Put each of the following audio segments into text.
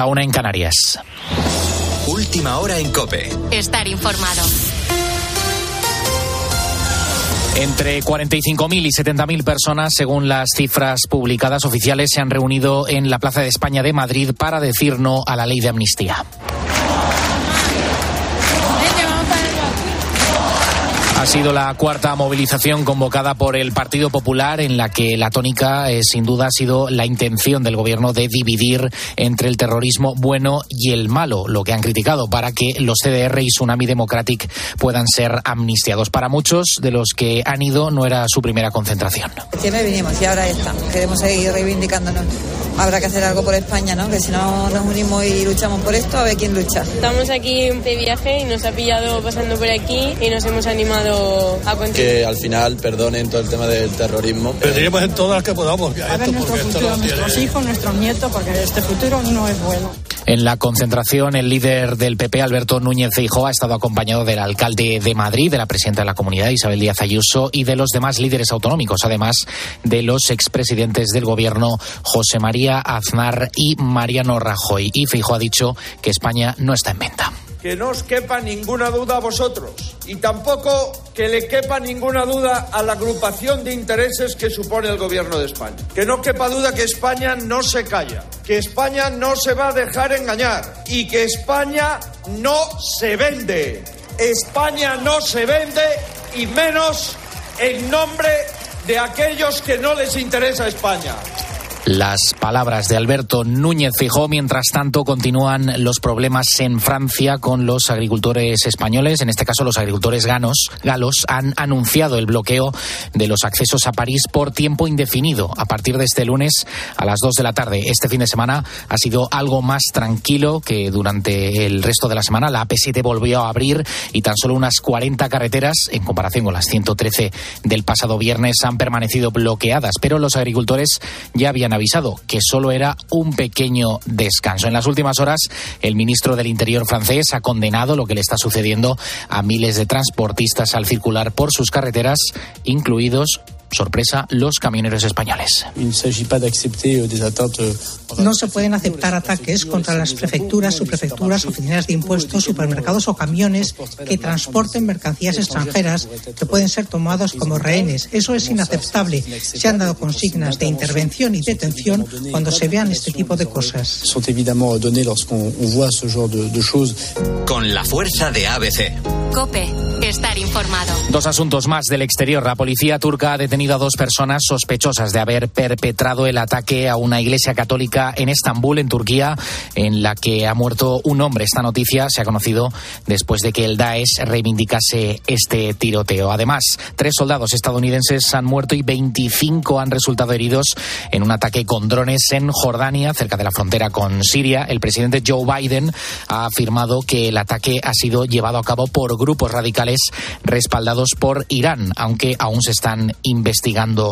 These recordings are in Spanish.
A una en Canarias. Última hora en Cope. Estar informado. Entre 45.000 y 70.000 personas, según las cifras publicadas oficiales, se han reunido en la Plaza de España de Madrid para decir no a la ley de amnistía. Sido la cuarta movilización convocada por el Partido Popular en la que la tónica, eh, sin duda, ha sido la intención del gobierno de dividir entre el terrorismo bueno y el malo, lo que han criticado para que los CDR y Tsunami Democratic puedan ser amnistiados. Para muchos de los que han ido no era su primera concentración. Siempre vinimos y ahora estamos. Queremos seguir reivindicándonos. Habrá que hacer algo por España, ¿no? Que si no nos unimos y luchamos por esto, a ver quién lucha. Estamos aquí de viaje y nos ha pillado pasando por aquí y nos hemos animado que al final perdonen todo el tema del terrorismo. Pediremos en todas las que podamos. A ver nuestro futuro, nuestros hijos, nuestros nietos, porque este futuro no es bueno. En la concentración, el líder del PP, Alberto Núñez Feijóo, ha estado acompañado del alcalde de Madrid, de la presidenta de la comunidad, Isabel Díaz Ayuso, y de los demás líderes autonómicos, además de los expresidentes del gobierno, José María Aznar y Mariano Rajoy. Y Feijóo ha dicho que España no está en venta que no os quepa ninguna duda a vosotros y tampoco que le quepa ninguna duda a la agrupación de intereses que supone el Gobierno de España. Que no quepa duda que España no se calla, que España no se va a dejar engañar y que España no se vende. España no se vende y menos en nombre de aquellos que no les interesa España. Las palabras de Alberto Núñez Fijó. Mientras tanto, continúan los problemas en Francia con los agricultores españoles. En este caso, los agricultores ganos, galos han anunciado el bloqueo de los accesos a París por tiempo indefinido a partir de este lunes a las 2 de la tarde. Este fin de semana ha sido algo más tranquilo que durante el resto de la semana. La AP7 volvió a abrir y tan solo unas 40 carreteras, en comparación con las 113 del pasado viernes, han permanecido bloqueadas. Pero los agricultores ya habían avisado que solo era un pequeño descanso. En las últimas horas, el ministro del Interior francés ha condenado lo que le está sucediendo a miles de transportistas al circular por sus carreteras, incluidos sorpresa, los camioneros españoles. No se pueden aceptar ataques contra las prefecturas, subprefecturas, oficinas de impuestos, supermercados o camiones que transporten mercancías extranjeras que pueden ser tomados como rehenes. Eso es inaceptable. Se han dado consignas de intervención y detención cuando se vean este tipo de cosas. Con la fuerza de ABC. Cope, estar informado. Dos asuntos más del exterior. La policía turca ha detenido a dos personas sospechosas de haber perpetrado el ataque a una iglesia católica en Estambul, en Turquía, en la que ha muerto un hombre. Esta noticia se ha conocido después de que el Daesh reivindicase este tiroteo. Además, tres soldados estadounidenses han muerto y 25 han resultado heridos en un ataque con drones en Jordania, cerca de la frontera con Siria. El presidente Joe Biden ha afirmado que el ataque ha sido llevado a cabo por grupos radicales respaldados por Irán, aunque aún se están investigando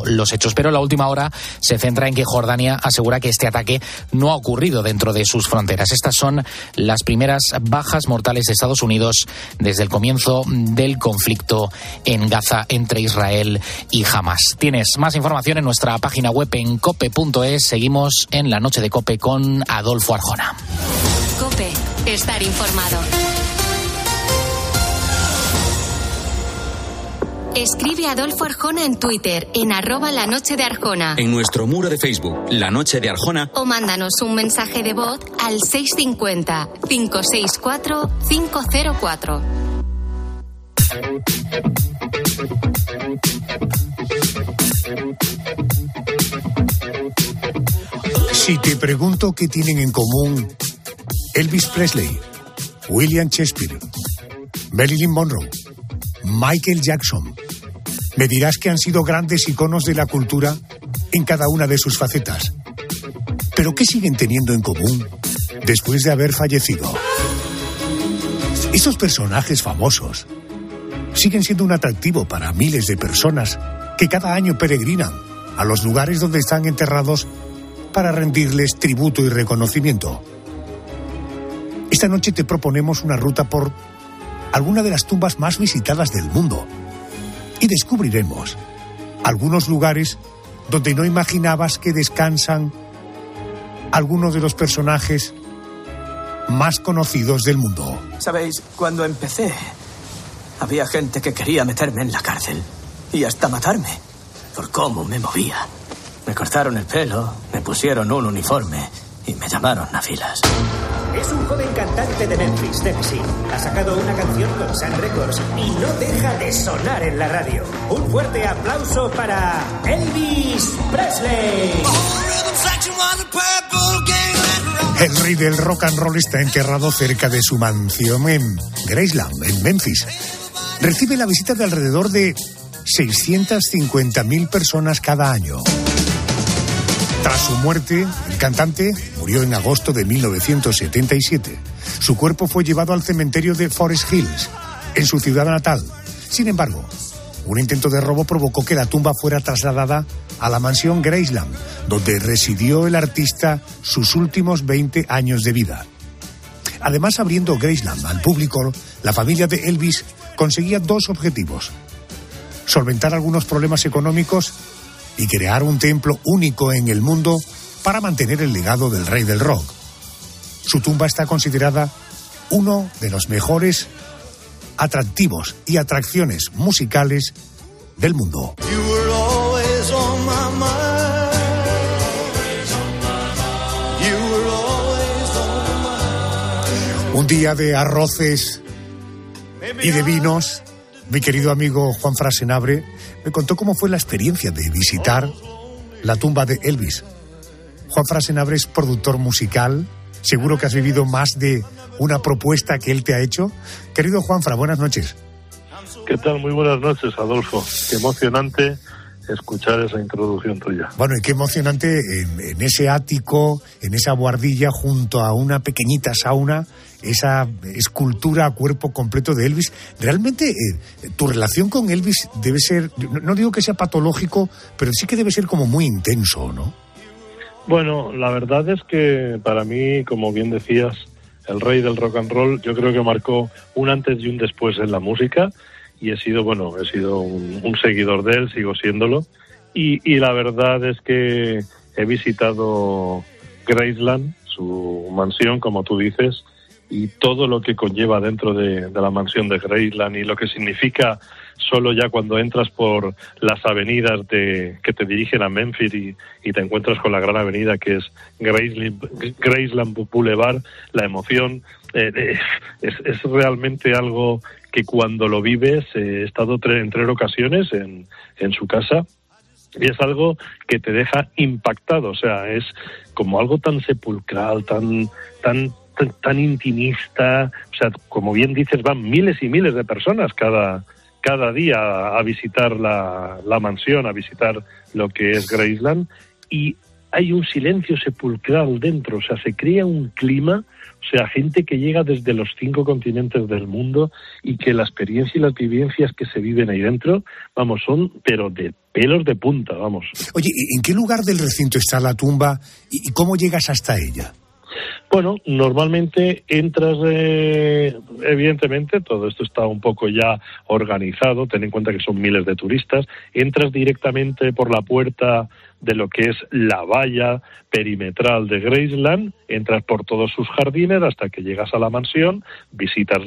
los hechos. Pero la última hora se centra en que Jordania asegura que este ataque no ha ocurrido dentro de sus fronteras. Estas son las primeras bajas mortales de Estados Unidos desde el comienzo del conflicto en Gaza entre Israel y Hamas. Tienes más información en nuestra página web en cope.es. Seguimos en la noche de Cope con Adolfo Arjona. Cope, estar informado. Escribe Adolfo Arjona en Twitter, en arroba la noche de Arjona. En nuestro muro de Facebook, La Noche de Arjona. O mándanos un mensaje de voz al 650-564-504. Si te pregunto qué tienen en común Elvis Presley, William Shakespeare, Marilyn Monroe, Michael Jackson, me dirás que han sido grandes iconos de la cultura en cada una de sus facetas. Pero ¿qué siguen teniendo en común después de haber fallecido? Esos personajes famosos siguen siendo un atractivo para miles de personas que cada año peregrinan a los lugares donde están enterrados para rendirles tributo y reconocimiento. Esta noche te proponemos una ruta por alguna de las tumbas más visitadas del mundo y descubriremos algunos lugares donde no imaginabas que descansan algunos de los personajes más conocidos del mundo. Sabéis, cuando empecé, había gente que quería meterme en la cárcel y hasta matarme por cómo me movía. Me cortaron el pelo, me pusieron un uniforme y me llamaron a filas. Es un joven cantante de Memphis, Tennessee. Ha sacado una canción con Sun Records y no deja de sonar en la radio. Un fuerte aplauso para Elvis Presley. El rey del rock and roll está enterrado cerca de su mansión en Graceland, en Memphis. Recibe la visita de alrededor de 650.000 personas cada año. Tras su muerte, el cantante murió en agosto de 1977. Su cuerpo fue llevado al cementerio de Forest Hills, en su ciudad natal. Sin embargo, un intento de robo provocó que la tumba fuera trasladada a la mansión Graceland, donde residió el artista sus últimos 20 años de vida. Además, abriendo Graceland al público, la familia de Elvis conseguía dos objetivos. Solventar algunos problemas económicos y crear un templo único en el mundo para mantener el legado del rey del rock. Su tumba está considerada uno de los mejores atractivos y atracciones musicales del mundo. Un día de arroces y de vinos, mi querido amigo Juan Frasenabre me contó cómo fue la experiencia de visitar la tumba de Elvis. Juan Frasenabre es productor musical. Seguro que has vivido más de una propuesta que él te ha hecho. Querido Juanfra, buenas noches. ¿Qué tal? Muy buenas noches, Adolfo. Qué emocionante escuchar esa introducción tuya. Bueno, y qué emocionante en, ese ático, en esa guardilla, junto a una pequeñita sauna, esa escultura a cuerpo completo de Elvis. Realmente eh, tu relación con Elvis debe ser, no digo que sea patológico, pero sí que debe ser como muy intenso, ¿no? Bueno, la verdad es que para mí, como bien decías, el rey del rock and roll, yo creo que marcó un antes y un después en la música y he sido, bueno, he sido un, seguidor de él, sigo siéndolo. Y, y, la verdad es que he visitado Graceland, su mansión, como tú dices, y todo lo que conlleva dentro de, la mansión de Graceland y lo que significa solo ya cuando entras por las avenidas de, que te dirigen a Memphis y, y te encuentras con la gran avenida que es Graceland, Graceland Boulevard, la emoción eh, eh, es, es, realmente algo que cuando lo vives, eh, he estado en tres ocasiones en, en su casa y es algo que te deja impactado, o sea, es como algo tan sepulcral, tan, tan tan, intimista, o sea, como bien dices, van miles y miles de personas cada, cada día a visitar la, mansión, a visitar lo que es Graceland, y hay un silencio sepulcral dentro, o sea, se crea un clima, o sea, gente que llega desde los cinco continentes del mundo y que la experiencia y las vivencias que se viven ahí dentro, vamos, son, pero de pelos de punta, vamos. Oye, ¿en qué lugar del recinto está la tumba y cómo llegas hasta ella? Bueno, normalmente entras, eh, evidentemente, todo esto está un poco ya organizado, ten en cuenta que son miles de turistas, entras directamente por la puerta de lo que es la valla perimetral de Graceland, entras por todos sus jardines hasta que llegas a la mansión, visitas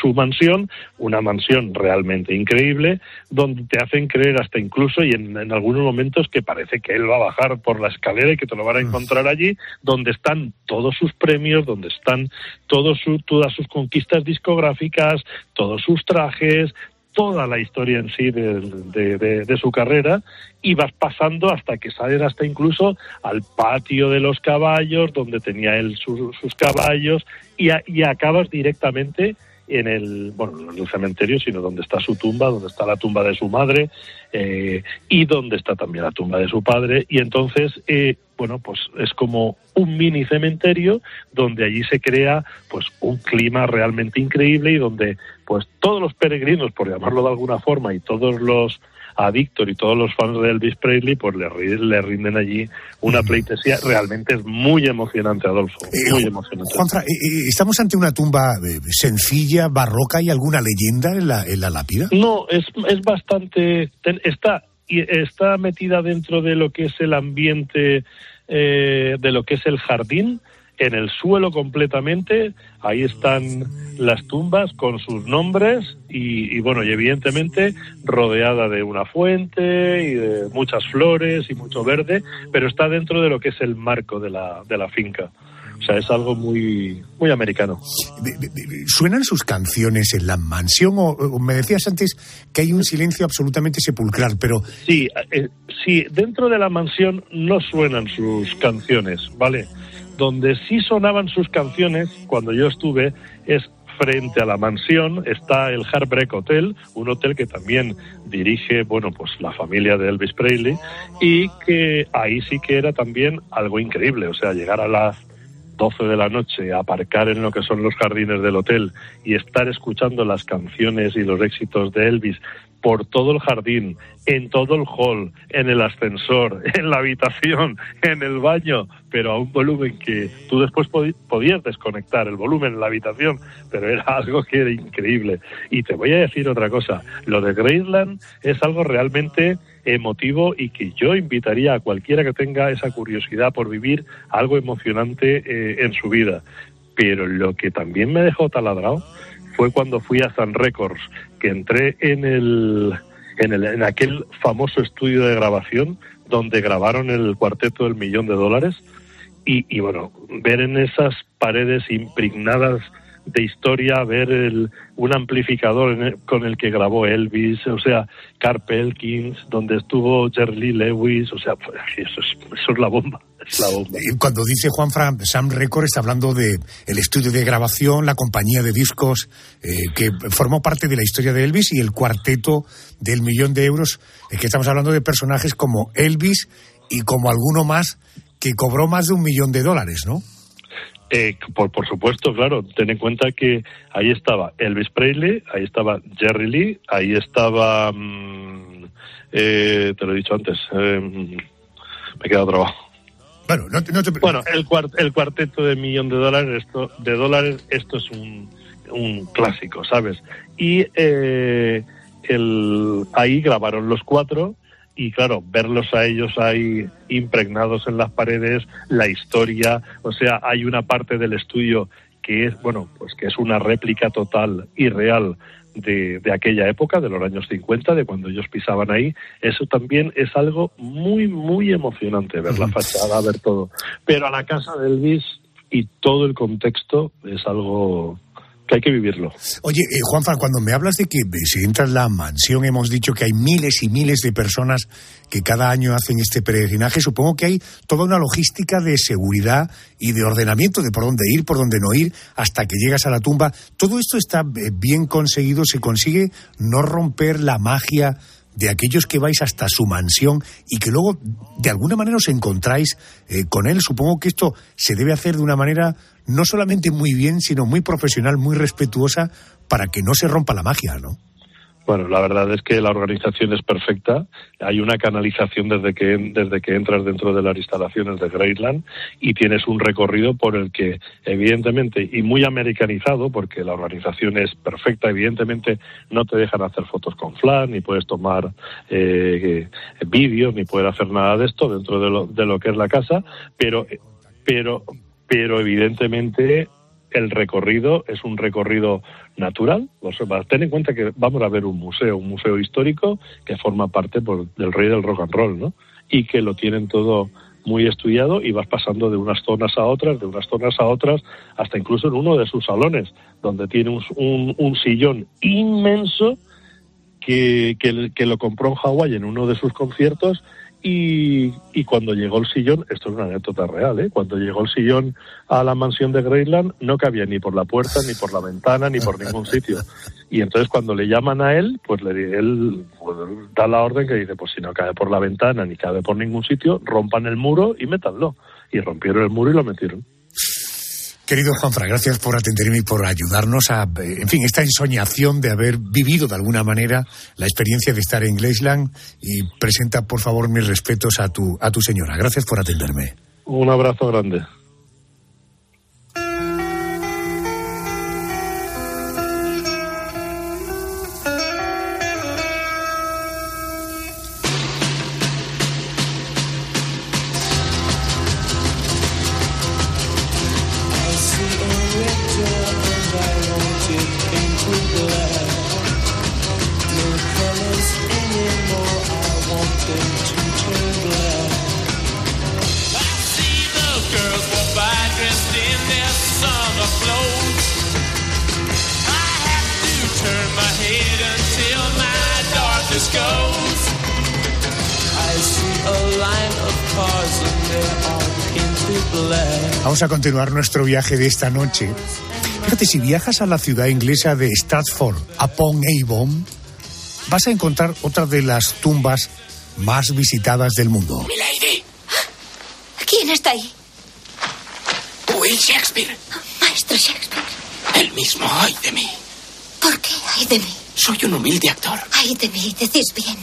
su mansión, una mansión realmente increíble, donde te hacen creer hasta incluso y en, algunos momentos que parece que él va a bajar por la escalera y que te lo van a encontrar allí, donde están todos sus premios, donde están todos todas sus conquistas discográficas, todos sus trajes, toda la historia en sí de, su carrera y vas pasando hasta que sales hasta incluso al patio de los caballos, donde tenía él sus caballos, y, y acabas directamente en el, bueno, no en el cementerio, sino donde está su tumba, donde está la tumba de su madre eh, y donde está también la tumba de su padre. Y entonces, eh, bueno, pues es como un mini cementerio donde allí se crea pues un clima realmente increíble y donde pues todos los peregrinos, por llamarlo de alguna forma, y todos los a Víctor y todos los fans de Elvis Presley, pues le, le rinden allí una pleitesía. Realmente es muy emocionante, Adolfo. Eh, muy emocionante. Juanfra, eh, eh, ¿estamos ante una tumba sencilla, barroca y alguna leyenda en la, en la lápida? No, es, es bastante. Está, está metida dentro de lo que es el ambiente, de lo que es el jardín en el suelo completamente, ahí están las tumbas con sus nombres y, bueno, y evidentemente rodeada de una fuente y de muchas flores y mucho verde, pero está dentro de lo que es el marco de la, de la finca. O sea, es algo muy, muy americano. ¿Suenan sus canciones en la mansión o, me decías antes que hay un silencio absolutamente sepulcral, pero... Sí, eh, sí, dentro de la mansión no suenan sus canciones, ¿vale? Donde sí sonaban sus canciones, cuando yo estuve, es frente a la mansión está el Heartbreak Hotel, un hotel que también dirige, bueno, pues la familia de Elvis Presley y que ahí sí que era también algo increíble, o sea, llegar a las 12 de la noche, aparcar en lo que son los jardines del hotel y estar escuchando las canciones y los éxitos de Elvis por todo el jardín, en todo el hall, en el ascensor, en la habitación, en el baño, pero a un volumen que tú después podías desconectar el volumen en la habitación, pero era algo que era increíble. Y te voy a decir otra cosa, lo de Graceland es algo realmente emotivo y que yo invitaría a cualquiera que tenga esa curiosidad por vivir algo emocionante eh, en su vida. Pero lo que también me dejó taladrado fue cuando fui a Sun Records, que entré en el, en el en aquel famoso estudio de grabación donde grabaron el cuarteto del millón de dólares y, bueno, ver en esas paredes impregnadas de historia ver el, un amplificador con el que grabó Elvis, o sea, Carp Elkins, donde estuvo Jerry Lewis, o sea, eso es, eso es la bomba. Es la bomba. Cuando dice Juan Fran, Sam Record está hablando de el estudio de grabación, la compañía de discos eh, que formó parte de la historia de Elvis y el cuarteto del millón de euros, eh, que estamos hablando de personajes como Elvis y como alguno más que cobró más de un millón de dólares, ¿no? Eh, por, por supuesto, claro, ten en cuenta que ahí estaba Elvis Presley, ahí estaba Jerry Lee, ahí estaba, mm, eh, te lo he dicho antes, eh, me he quedado trabajo. Bueno, no bueno el, el cuarteto de millón de dólares, esto, de dólares, esto es un, un clásico, ¿sabes? Y eh, el, ahí grabaron los cuatro y claro, verlos a ellos ahí impregnados en las paredes, la historia, o sea, hay una parte del estudio que es, bueno, pues que es una réplica total y real de, de, aquella época, de los años 50, de cuando ellos pisaban ahí, eso también es algo muy, muy emocionante, ver la fachada, ver todo. Pero a la casa de Elvis y todo el contexto es algo que hay que vivirlo. Oye, eh, Juanfa, cuando me hablas de que si entras la mansión, hemos dicho que hay miles y miles de personas que cada año hacen este peregrinaje, supongo que hay toda una logística de seguridad y de ordenamiento de por dónde ir, por dónde no ir, hasta que llegas a la tumba. Todo esto está eh, bien conseguido, se consigue no romper la magia de aquellos que vais hasta su mansión y que luego de alguna manera os encontráis eh, con él. Supongo que esto se debe hacer de una manera no solamente muy bien, sino muy profesional, muy respetuosa, para que no se rompa la magia, ¿no? Bueno, la verdad es que la organización es perfecta. Hay una canalización desde que, desde que entras dentro de las instalaciones de Greatland y tienes un recorrido por el que, evidentemente, y muy americanizado, porque la organización es perfecta, evidentemente no te dejan hacer fotos con flan, ni puedes tomar eh, vídeos, ni puedes hacer nada de esto dentro de lo, de lo que es la casa, pero, pero, pero evidentemente el recorrido es un recorrido natural. ten en cuenta que vamos a ver un museo, un museo histórico que forma parte del rey del rock and roll, ¿no? Y que lo tienen todo muy estudiado y vas pasando de unas zonas a otras, de unas zonas a otras, hasta incluso en uno de sus salones, donde tiene un, sillón inmenso que, que, que, lo compró en Hawái en uno de sus conciertos y, cuando llegó el sillón, esto es una anécdota real, ¿eh? cuando llegó el sillón a la mansión de Greyland no cabía ni por la puerta, ni por la ventana, ni por ningún sitio. Y entonces cuando le llaman a él, pues le él pues, da la orden que dice, pues si no cabe por la ventana ni cabe por ningún sitio, rompan el muro y métanlo. Y rompieron el muro y lo metieron. Querido Juanfra, gracias por atenderme y por ayudarnos a, en fin, esta ensoñación de haber vivido de alguna manera la experiencia de estar en Glaceland y presenta, por favor, mis respetos a tu, a tu señora. Gracias por atenderme. Un abrazo grande. Vamos a continuar nuestro viaje de esta noche. Fíjate, si viajas a la ciudad inglesa de Stratford upon Avon, vas a encontrar otra de las tumbas más visitadas del mundo. ¡Milady! ¿Quién está ahí? Will Shakespeare. Maestro Shakespeare. El mismo, ay de mí. ¿Por qué ay de mí? Soy un humilde actor. Ay de mí, decís bien.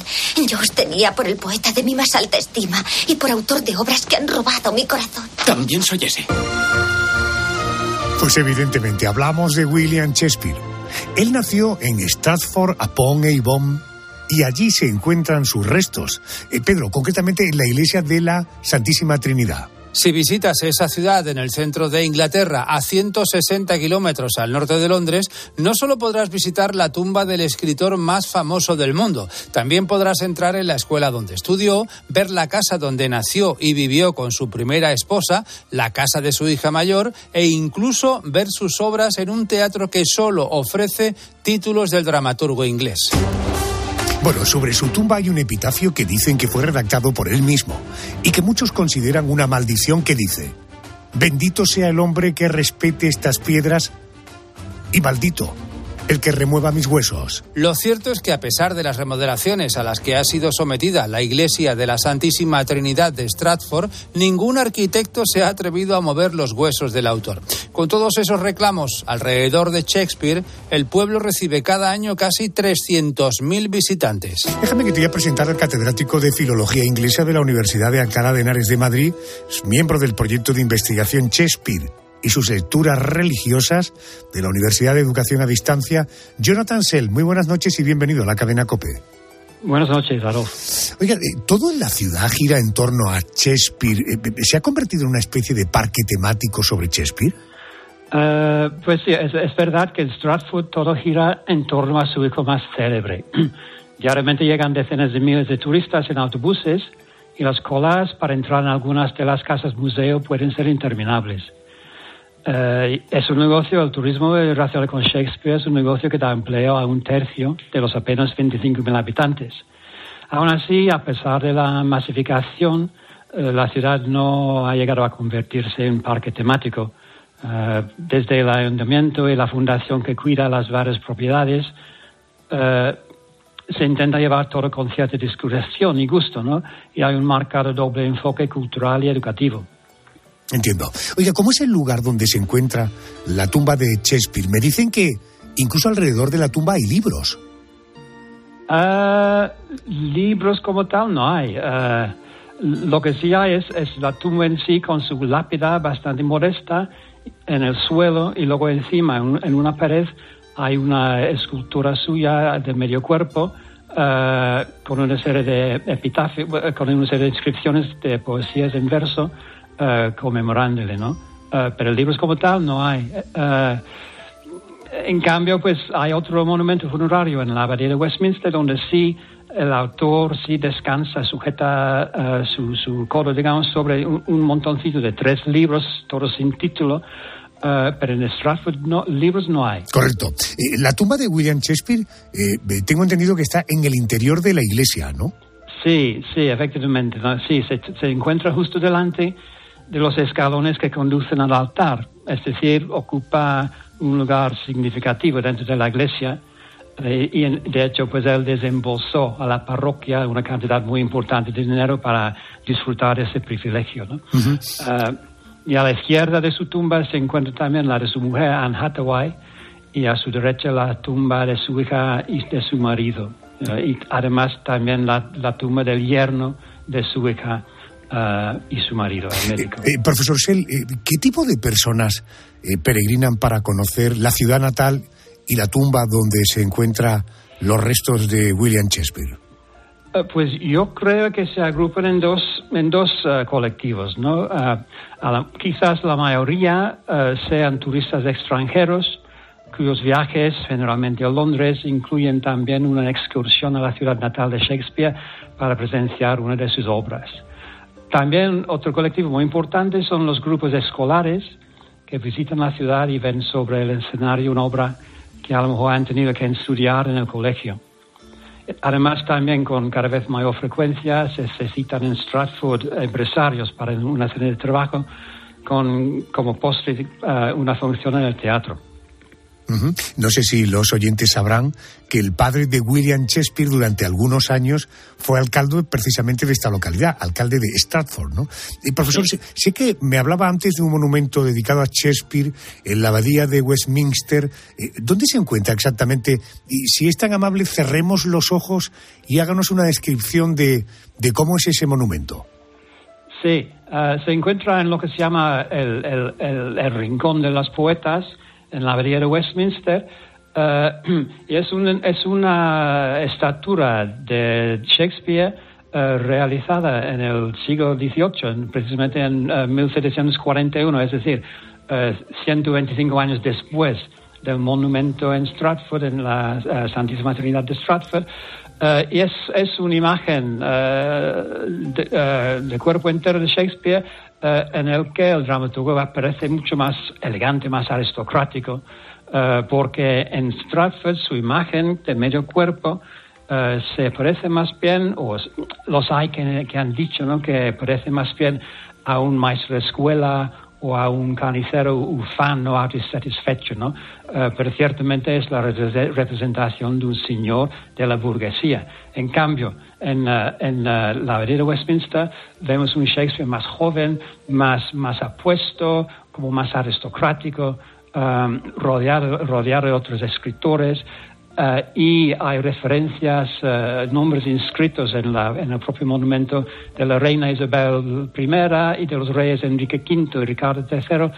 Yo os tenía por el poeta de mi más alta estima y por autor de obras que han robado mi corazón. También soy ese. Pues evidentemente hablamos de William Shakespeare. Él nació en Stratford upon Avon y allí se encuentran sus restos. Eh, Pedro, concretamente en la iglesia de la Santísima Trinidad. Si visitas esa ciudad en el centro de Inglaterra, a 160 kilómetros al norte de Londres, no solo podrás visitar la tumba del escritor más famoso del mundo, también podrás entrar en la escuela donde estudió, ver la casa donde nació y vivió con su primera esposa, la casa de su hija mayor e incluso ver sus obras en un teatro que solo ofrece títulos del dramaturgo inglés. Bueno, sobre su tumba hay un epitafio que dicen que fue redactado por él mismo y que muchos consideran una maldición que dice, bendito sea el hombre que respete estas piedras y maldito el que remueva mis huesos. Lo cierto es que a pesar de las remodelaciones a las que ha sido sometida la iglesia de la Santísima Trinidad de Stratford, ningún arquitecto se ha atrevido a mover los huesos del autor. Con todos esos reclamos alrededor de Shakespeare, el pueblo recibe cada año casi 300.000 visitantes. Déjame que te voy a presentar al catedrático de Filología Inglesa de la Universidad de Alcalá de Henares de Madrid, es miembro del proyecto de investigación Shakespeare y sus lecturas religiosas de la Universidad de Educación a Distancia, Jonathan Sell. Muy buenas noches y bienvenido a la cadena COPE. Buenas noches, Adolf. Oiga, eh, todo en la ciudad gira en torno a Shakespeare. Eh, eh, ¿Se ha convertido en una especie de parque temático sobre Shakespeare? Uh, pues sí, es, es, verdad que en Stratford todo gira en torno a su hijo más célebre. Diariamente llegan decenas de miles de turistas en autobuses y las colas para entrar en algunas de las casas museo pueden ser interminables. Uh, es un negocio, el turismo racial con Shakespeare es un negocio que da empleo a un tercio de los apenas 25.000 habitantes. Aún así, a pesar de la masificación, uh, la ciudad no ha llegado a convertirse en parque temático. Uh, desde el ayuntamiento y la fundación que cuida las varias propiedades, se intenta llevar todo con cierta discreción y gusto, ¿no? Y hay un marcado doble enfoque cultural y educativo. Entiendo. Oiga, ¿cómo es el lugar donde se encuentra la tumba de Shakespeare? Me dicen que incluso alrededor de la tumba hay libros. Uh, libros como tal no hay. Uh, lo que sí hay es, es, la tumba en sí con su lápida bastante modesta en el suelo y luego encima en, en una pared hay una escultura suya de medio cuerpo uh, con una serie de epitafios, con una serie de inscripciones de poesías en verso uh, conmemorándole, ¿no? Uh, pero libros como tal no hay. Uh, en cambio, pues hay otro monumento funerario en la abadía de Westminster donde sí el autor sí descansa, sujeta su, su, codo, digamos, sobre un, un, montoncito de tres libros, todos sin título. pero en Stratford no, libros no hay. Correcto. Eh, la tumba de William Shakespeare, eh, tengo entendido que está en el interior de la iglesia, ¿no? Sí, sí, efectivamente. ¿no? Sí, se, se encuentra justo delante de los escalones que conducen al altar, es decir, ocupa un lugar significativo dentro de la iglesia eh, y en, de hecho pues él desembolsó a la parroquia una cantidad muy importante de dinero para disfrutar de ese privilegio. ¿no? Uh -huh. uh, y a la izquierda de su tumba se encuentra también la de su mujer Anne Hathaway y a su derecha la tumba de su hija y de su marido. Uh, y además también la, la tumba del yerno de su hija Uh, y su marido, el médico. Eh, eh, profesor Sell, eh, ¿qué tipo de personas peregrinan para conocer la ciudad natal y la tumba donde se encuentran los restos de William Shakespeare? Uh, pues yo creo que se agrupan en dos, en dos uh, colectivos, ¿no? La, quizás la mayoría sean turistas extranjeros cuyos viajes, generalmente a Londres, incluyen también una excursión a la ciudad natal de Shakespeare para presenciar una de sus obras. También otro colectivo muy importante son los grupos escolares que visitan la ciudad y ven sobre el escenario una obra que a lo mejor han tenido que estudiar en el colegio. Además, también con cada vez mayor frecuencia se, se citan en Stratford empresarios para una serie de trabajo con como postre eh, una función en el teatro. No sé si los oyentes sabrán que el padre de William Shakespeare durante algunos años fue alcalde precisamente de esta localidad, alcalde de Stratford, ¿no? Y profesor, sé, sé que me hablaba antes de un monumento dedicado a Shakespeare en la abadía de Westminster. Eh, ¿Dónde se encuentra exactamente? Y si es tan amable, cerremos los ojos y háganos una descripción de, de cómo es ese monumento. Sí, eh, se encuentra en lo que se llama el, el- el- el Rincón de los Poetas, en la abadía de Westminster, eh, y es, un- es una estatura de Shakespeare eh, realizada en el siglo XVIII, en- precisamente en eh, 1741, es decir, eh, 125 años después del monumento en Stratford, en la Santísima Trinidad de Stratford. Eh, y es, es una imagen eh, de, eh, de cuerpo entero de Shakespeare eh, en el que el dramaturgo aparece mucho más elegante, más aristocrático, eh, porque en Stratford su imagen de medio cuerpo eh, se parece más bien, o los hay que, que han dicho ¿no? que parece más bien a un maestro de escuela o a un carnicero ufano autosatisfecho, ¿no? Eh, pero ciertamente es la re- representación de un señor de la burguesía. En cambio, en, eh, en eh, la de Westminster vemos un Shakespeare más joven, más, más apuesto, como más aristocrático, um, rodeado, rodeado de otros escritores. eh, y hay referencias, eh, nombres inscritos en, la, en el propio monumento de la reina Isabel I y de los reyes Enrique V y Ricardo III.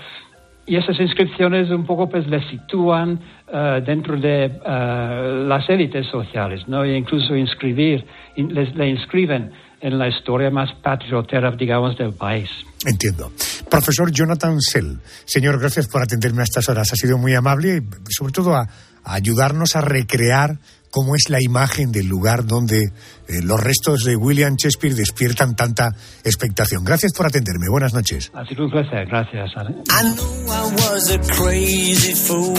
Y esas inscripciones un poco pues le sitúan eh, dentro de las élites sociales, ¿no? E incluso inscribir, le inscriben en la historia más patriotera, digamos, del país. Entiendo. Profesor Jonathan Sell, señor, gracias por atenderme a estas horas. Ha sido muy amable y sobre todo a, a ayudarnos a recrear cómo es la imagen del lugar donde eh, los restos de William Shakespeare despiertan tanta expectación. Gracias por atenderme. Buenas noches. Ha sido un placer, gracias. Ale. I knew I was a crazy fool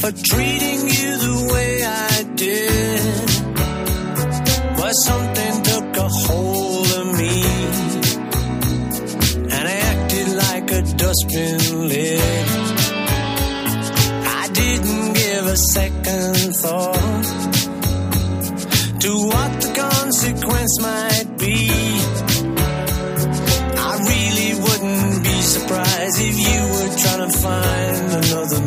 for treating you the way I did. Something took a hold of me and I acted like a dustbin lid. I didn't give a second thought to what the consequence might be. I really wouldn't be surprised if you were trying to find another.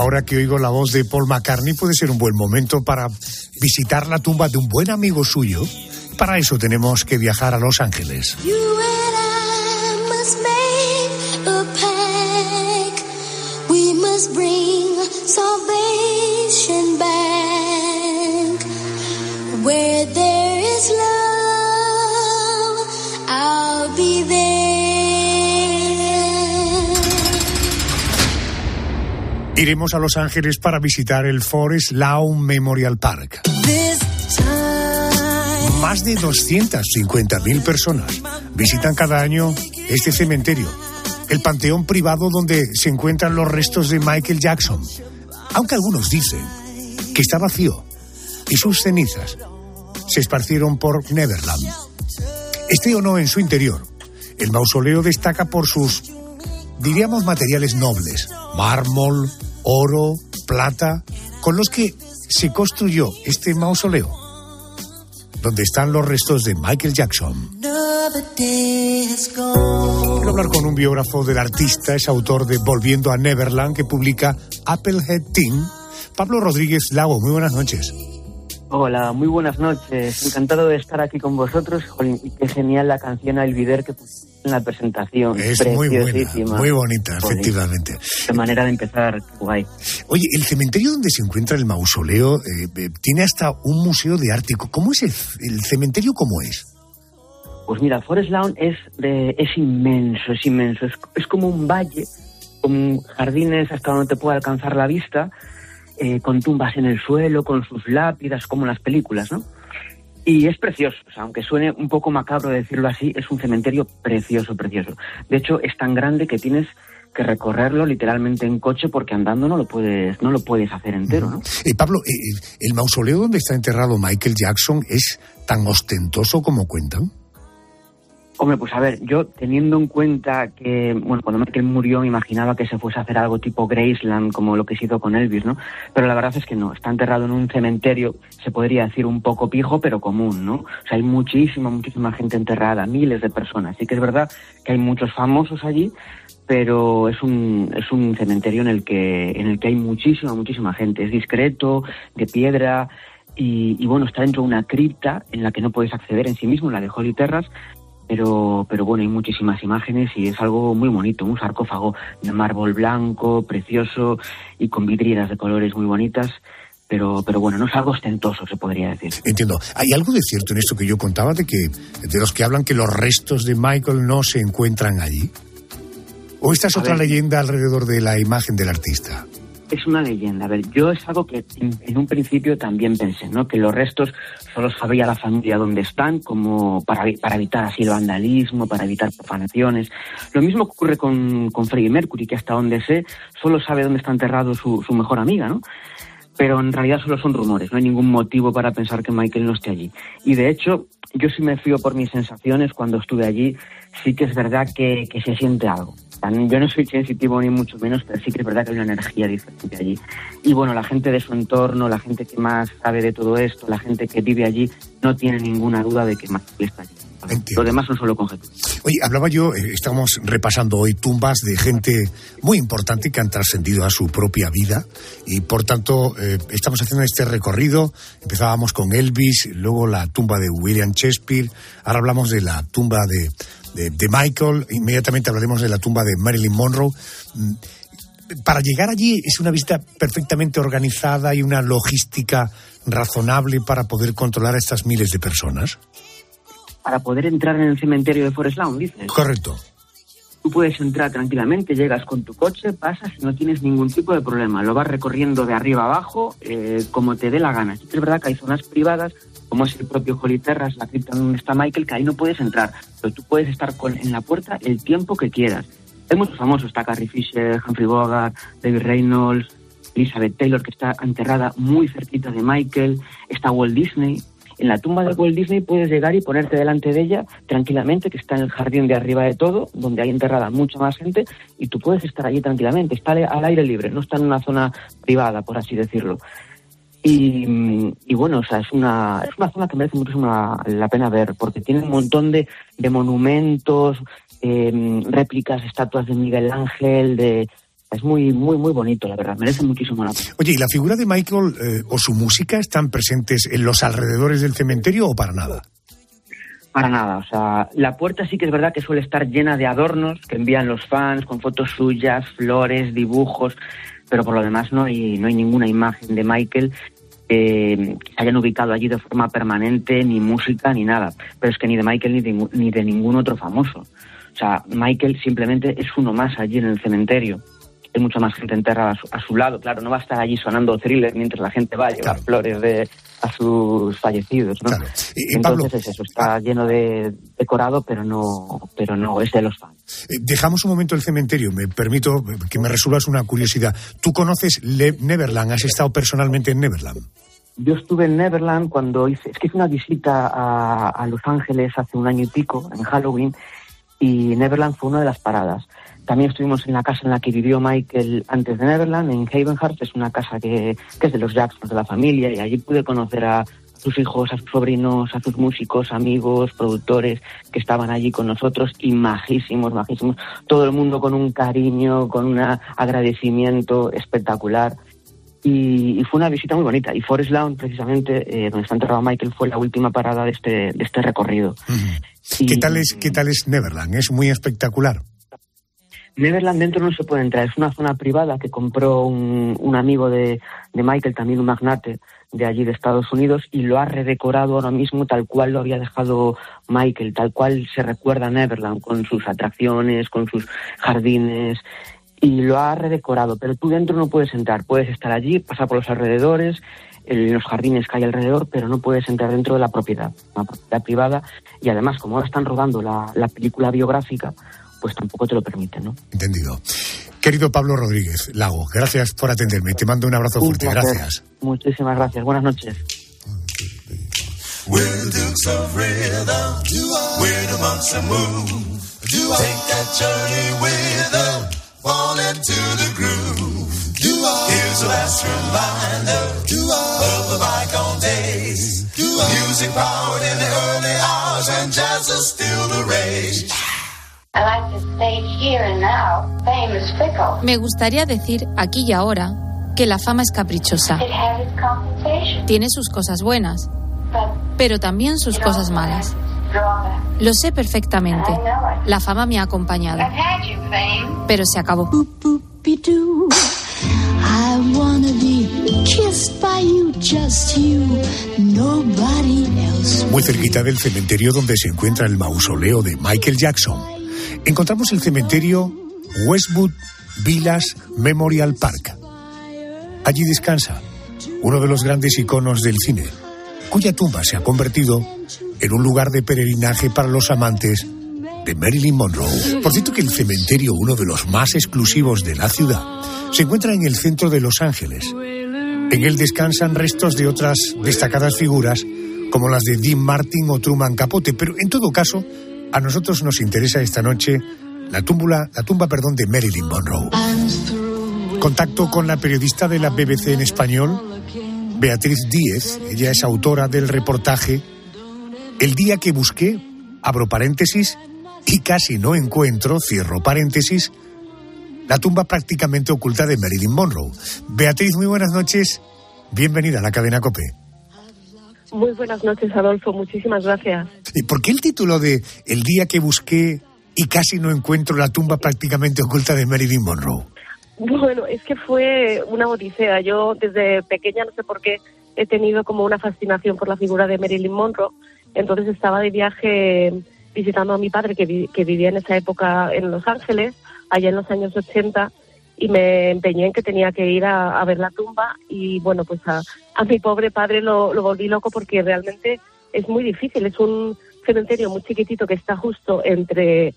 Ahora que oigo la voz de Paul McCartney, puede ser un buen momento para visitar la tumba de un buen amigo suyo. Para eso tenemos que viajar a Los Ángeles. Iremos a Los Ángeles para visitar el Forest Lawn Memorial Park. Más de 250.000 personas visitan cada año este cementerio, el panteón privado donde se encuentran los restos de Michael Jackson. Aunque algunos dicen que está vacío y sus cenizas se esparcieron por Neverland. Esté o no en su interior, el mausoleo destaca por sus, diríamos, materiales nobles, mármol, oro, plata, con los que se construyó este mausoleo, donde están los restos de Michael Jackson. Quiero hablar con un biógrafo del artista, es autor de Volviendo a Neverland, que publica Applehead Team. Pablo Rodríguez Lago, muy buenas noches. Hola, muy buenas noches. Encantado de estar aquí con vosotros. Jolín, qué genial la canción Be There que pusiste en la presentación. Es muy buena, Preciosísima. muy bonita, Jolín, efectivamente. Qué manera de empezar, guay. Oye, el cementerio donde se encuentra el mausoleo eh, eh, tiene hasta un museo de arte. ¿Cómo es el, el cementerio? ¿Cómo es? Pues mira, Forest Lawn es, de, es inmenso, es inmenso. Es, es como un valle con jardines hasta donde te puede alcanzar la vista, eh, con tumbas en el suelo, con sus lápidas, como las películas, ¿no? Y es precioso, o sea, aunque suene un poco macabro decirlo así, es un cementerio precioso, precioso. De hecho, es tan grande que tienes que recorrerlo literalmente en coche porque andando no lo puedes no lo puedes hacer entero, ¿no? Eh, Pablo, eh, ¿el mausoleo donde está enterrado Michael Jackson es tan ostentoso como cuentan? Hombre, pues a ver, yo teniendo en cuenta que, bueno, cuando Michael murió me imaginaba que se fuese a hacer algo tipo Graceland, como lo que se hizo con Elvis, ¿no? Pero la verdad es que no, está enterrado en un cementerio, se podría decir un poco pijo, pero común, ¿no? O sea, hay muchísima, muchísima gente enterrada, miles de personas. Sí que es verdad que hay muchos famosos allí, pero es un, es un cementerio en el que, en el que hay muchísima, muchísima gente. Es discreto, de piedra, y, y, bueno, está dentro de una cripta en la que no puedes acceder en sí mismo, la de Holy Terras, pero, pero bueno, hay muchísimas imágenes y es algo muy bonito, un sarcófago de mármol blanco, precioso y con vidrieras de colores muy bonitas. Pero, pero bueno, no es algo ostentoso, se podría decir. Entiendo. ¿Hay algo de cierto en esto que yo contaba de que de los que hablan que los restos de Michael no se encuentran allí? ¿O esta es A otra ver. leyenda alrededor de la imagen del artista? Es una leyenda. A ver, yo es algo que en, un principio también pensé, ¿no? Que los restos solo sabía la familia dónde están, como para, para evitar así el vandalismo, para evitar profanaciones. Lo mismo ocurre con, con Freddie Mercury, que hasta donde sé, solo sabe dónde está enterrado su, su mejor amiga, ¿no? Pero en realidad solo son rumores, no hay ningún motivo para pensar que Michael no esté allí. Y de hecho, yo sí me fío por mis sensaciones cuando estuve allí, sí que es verdad que se siente algo. Yo no soy sensitivo ni mucho menos, pero sí que es verdad que hay una energía diferente allí. Y bueno, la gente de su entorno, la gente que más sabe de todo esto, la gente que vive allí, no tiene ninguna duda de que Michael está allí. Lo demás son solo conjeturas. Oye, hablaba yo, eh, estamos repasando hoy tumbas de gente muy importante que han trascendido a su propia vida y por tanto eh, estamos haciendo este recorrido. Empezábamos con Elvis, luego la tumba de William Shakespeare, ahora hablamos de la tumba de, de- de Michael, inmediatamente hablaremos de la tumba de Marilyn Monroe. Mm, Para llegar allí es una visita perfectamente organizada y una logística razonable para poder controlar a estas miles de personas. Para poder entrar en el cementerio de Forest Lawn, dices. Correcto. Tú puedes entrar tranquilamente, llegas con tu coche, pasas y no tienes ningún tipo de problema. Lo vas recorriendo de arriba abajo eh, como te dé la gana. Sí que es verdad que hay zonas privadas, como es el propio Holy Terrace, la cripta donde está Michael, que ahí no puedes entrar. Pero tú puedes estar con- en la puerta el tiempo que quieras. Hay muchos famosos, está Carrie Fisher, Humphrey Bogart, David Reynolds, Elizabeth Taylor, que está enterrada muy cerquita de Michael, está Walt Disney. En la tumba de Walt Disney puedes llegar y ponerte delante de ella tranquilamente, que está en el jardín de arriba de todo, donde hay enterrada mucha más gente, y tú puedes estar allí tranquilamente. Está al aire libre, no está en una zona privada, por así decirlo. Y, y bueno, o sea, es una, es una zona que merece muchísimo la, la pena ver, porque tiene un montón de, de monumentos, eh, réplicas, estatuas de Miguel Ángel, de, es muy, muy, muy bonito, la verdad, merece muchísimo la pena. Oye, ¿y la figura de Michael eh, o su música están presentes en los alrededores del cementerio o para nada? Para nada, o sea, la puerta sí que es verdad que suele estar llena de adornos que envían los fans con fotos suyas, flores, dibujos, pero por lo demás no hay, no hay ninguna imagen de Michael que hayan ubicado allí de forma permanente, ni música, ni nada. Pero es que ni de Michael ni de, ni de ningún otro famoso. O sea, Michael simplemente es uno más allí en el cementerio. Hay mucha más gente enterrada a su, a su lado, claro, no va a estar allí sonando thriller mientras la gente va a llevar flores de, a sus fallecidos, ¿no? Y- y Pablo- Entonces es eso, está lleno de decorado, pero no, pero no es de los fans. Eh, dejamos un momento el cementerio. Me permito que me resuelvas una curiosidad. ¿Tú conoces Le- Neverland? ¿Has estado personalmente en Neverland? Yo estuve en Neverland cuando hice, es que hice una visita a, a Los Ángeles hace un año y pico, en Halloween, y Neverland fue una de las paradas. También estuvimos en la casa en la que vivió Michael antes de Neverland, en Havenhurst, es una casa que, que es de los Jacksons, de la familia, y allí pude conocer a sus hijos, a sus sobrinos, a sus músicos, amigos, productores que estaban allí con nosotros y majísimos, majísimos. Todo el mundo con un cariño, con un agradecimiento espectacular. Y, y fue una visita muy bonita. Y Forest Lawn, precisamente, eh, donde está enterrado Michael, fue la última parada de este, de este recorrido. ¿Qué tal, es, ¿Qué tal es Neverland? Es muy espectacular. Neverland dentro no se puede entrar, es una zona privada que compró un, un amigo de, de Michael, también un magnate de allí de Estados Unidos, y lo ha redecorado ahora mismo tal cual lo había dejado Michael, tal cual se recuerda Neverland, con sus atracciones, con sus jardines, y lo ha redecorado, pero tú dentro no puedes entrar, puedes estar allí, pasar por los alrededores, en los jardines que hay alrededor, pero no puedes entrar dentro de la propiedad, una propiedad privada, y además como ahora están rodando la, la película biográfica, pues tampoco te lo permiten, ¿no? Entendido. Querido Pablo Rodríguez Lago, gracias por atenderme. Te mando un abrazo Un fuerte. placer. Gracias. Muchísimas gracias. Buenas noches. We're the Dukes of Rhythm. We're the monks that move. Take that journey with them. Fall into the groove. Here's a last reminder of the bygone days. Music powered in the early hours when jazz was still the rage. Me gustaría decir aquí y ahora que la fama es caprichosa. It has its compensations, Tiene sus cosas buenas, but pero también sus cosas malas. Lo sé perfectamente. I know it. La fama me ha acompañado, pero se acabó. I wanna be kissed by you, just you, nobody else. Muy cerquita del cementerio donde se encuentra el mausoleo de Michael Jackson, encontramos el cementerio Westwood Villas Memorial Park. Allí descansa uno de los grandes iconos del cine, cuya tumba se ha convertido en un lugar de peregrinaje para los amantes de Marilyn Monroe. Por cierto que el cementerio, uno de los más exclusivos de la ciudad, se encuentra en el centro de Los Ángeles. En él descansan restos de otras destacadas figuras como las de Dean Martin o Truman Capote, pero en todo caso, a nosotros nos interesa esta noche la tumba, la tumba, perdón, de Marilyn Monroe. Contacto con la periodista de la BBC en español, Beatriz Díez. Ella es autora del reportaje El día que busqué, abro paréntesis, y casi no encuentro, cierro paréntesis, la tumba prácticamente oculta de Marilyn Monroe. Beatriz, muy buenas noches. Bienvenida a la cadena COPE. Muy buenas noches, Adolfo. Muchísimas gracias. ¿Y por qué el título de El día que busqué y casi no encuentro la tumba prácticamente oculta de Marilyn Monroe? Bueno, es que fue una odisea. Yo desde pequeña, no sé por qué, he tenido como una fascinación por la figura de Marilyn Monroe. Entonces estaba de viaje visitando a mi padre, que, vi- que vivía en esa época en Los Ángeles, allá en los años 80, y me empeñé en que tenía que ir a, ver la tumba. Y bueno, pues a, a mi pobre padre lo, lo volví loco porque realmente es muy difícil. Es un cementerio muy chiquitito que está justo entre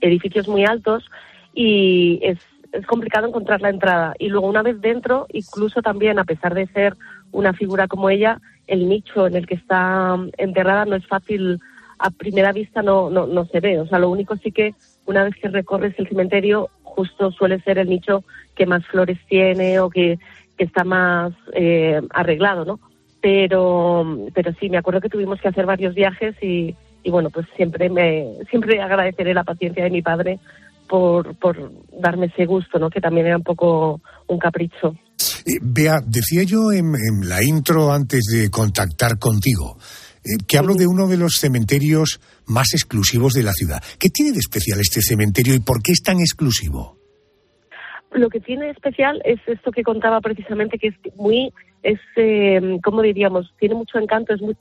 edificios muy altos y es, es complicado encontrar la entrada. Y luego una vez dentro, incluso también, a pesar de ser una figura como ella, el nicho en el que está mm, enterrada no es fácil, a primera vista no, no, no se ve. O sea, lo único sí que una vez que recorres el cementerio, justo suele ser el nicho que más flores tiene o que, que está más eh, arreglado, ¿no? Pero, pero sí, me acuerdo que tuvimos que hacer varios viajes y, y bueno, pues siempre me siempre agradeceré la paciencia de mi padre por, por darme ese gusto, ¿no? Que también era un poco un capricho. Eh, Bea, decía yo en, en la intro antes de contactar contigo eh, que hablo de uno de los cementerios más exclusivos de la ciudad. ¿Qué tiene de especial este cementerio y por qué es tan exclusivo? Lo que tiene especial es esto que contaba precisamente, que es muy, es, eh, ¿cómo diríamos? Tiene mucho encanto, es muy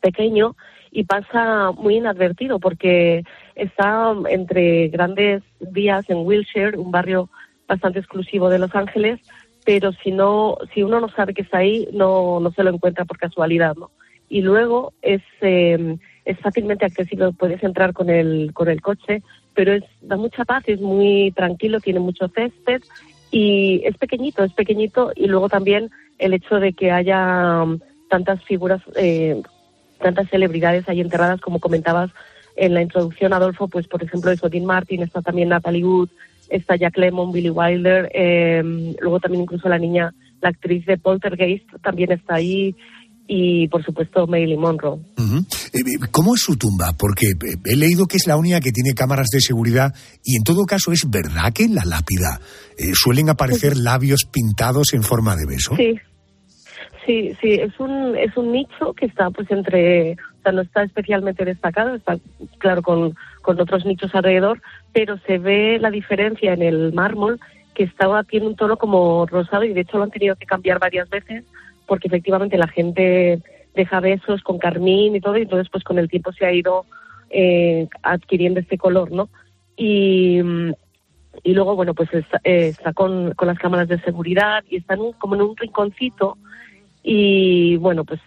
pequeño y pasa muy inadvertido porque está entre grandes vías en Wilshire, un barrio bastante exclusivo de Los Ángeles, pero si no, si uno no sabe que está ahí, no, no se lo encuentra por casualidad, ¿no? Y luego es, eh, es fácilmente accesible, puedes entrar con el, con el coche, pero es, da mucha paz, es muy tranquilo, tiene mucho césped y es pequeñito, es pequeñito. Y luego también el hecho de que haya um, tantas figuras, eh, tantas celebridades ahí enterradas, como comentabas en la introducción, Adolfo, pues por ejemplo eso, Dean Martin, está también Natalie Wood, está Jack Lemmon, Billy Wilder, eh, luego también incluso la niña, la actriz de Poltergeist también está ahí y por supuesto Marilyn Monroe. Eh, ¿Cómo es su tumba? Porque eh, he leído que es la única que tiene cámaras de seguridad y en todo caso es verdad que en la lápida eh, suelen aparecer labios pintados en forma de beso. Sí, sí, sí, es un, es un nicho que está pues entre, o sea, no está especialmente destacado, está claro con, con otros nichos alrededor, pero se ve la diferencia en el mármol que estaba, tiene un tono como rosado y de hecho lo han tenido que cambiar varias veces porque efectivamente la gente deja besos con carmín y todo y entonces pues con el tiempo se ha ido eh, adquiriendo este color, ¿no? Y, y luego, bueno, pues está, eh, está con, con las cámaras de seguridad y está como en un rinconcito y bueno, pues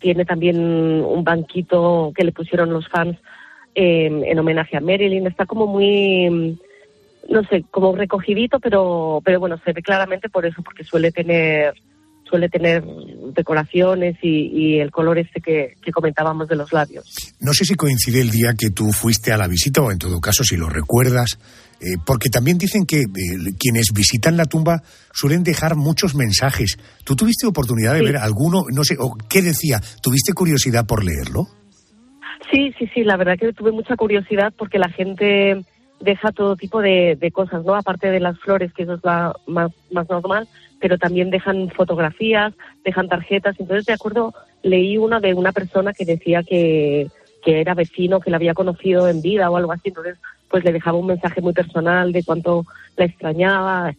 tiene también un banquito que le pusieron los fans eh, en homenaje a Marilyn. Está como muy, no sé, como recogidito, pero, pero bueno, se ve claramente por eso, porque suele tener suele tener decoraciones y, y el color este que, que comentábamos de los labios. No sé si coincide el día que tú fuiste a la visita o en todo caso si lo recuerdas, eh, porque también dicen que eh, quienes visitan la tumba suelen dejar muchos mensajes. ¿Tú tuviste oportunidad de Sí. ver alguno, no sé, o qué decía? ¿Tuviste curiosidad por leerlo? Sí, sí, sí, la verdad que tuve mucha curiosidad porque la gente deja todo tipo de, de cosas, ¿no? Aparte de las flores, que eso es la más, más normal, pero también dejan fotografías, dejan tarjetas. Entonces, de acuerdo, leí una de una persona que decía que, que era vecino, que la había conocido en vida o algo así. Entonces, pues le dejaba un mensaje muy personal de cuánto la extrañaba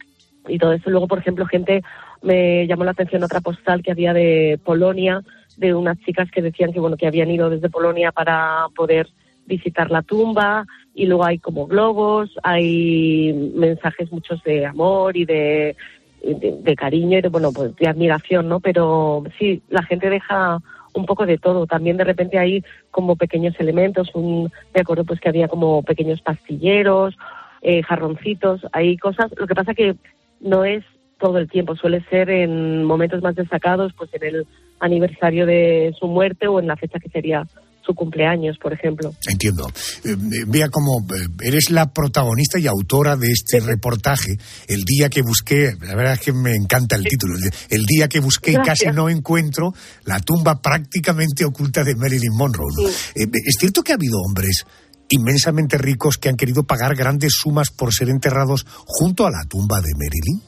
y todo eso. Luego, por ejemplo, gente me llamó la atención otra postal que había de Polonia, de unas chicas que decían que bueno que habían ido desde Polonia para poder visitar la tumba y luego hay como globos, hay mensajes muchos de amor y de, de, cariño y de bueno pues de admiración, ¿no? Pero sí, la gente deja un poco de todo. También de repente hay como pequeños elementos, un, me acuerdo pues que había como pequeños pastilleros, eh, jarroncitos, hay cosas. Lo que pasa que no es todo el tiempo, suele ser en momentos más destacados, pues en el aniversario de su muerte o en la fecha que sería su cumpleaños, por ejemplo. Entiendo. Eh, eh, vea como eh, eres la protagonista y autora de este reportaje, El día que busqué, la verdad es que me encanta el título, el, día que busqué y casi no encuentro la tumba prácticamente oculta de Marilyn Monroe. ¿no? Eh, es cierto que ha habido hombres inmensamente ricos que han querido pagar grandes sumas por ser enterrados junto a la tumba de Marilyn.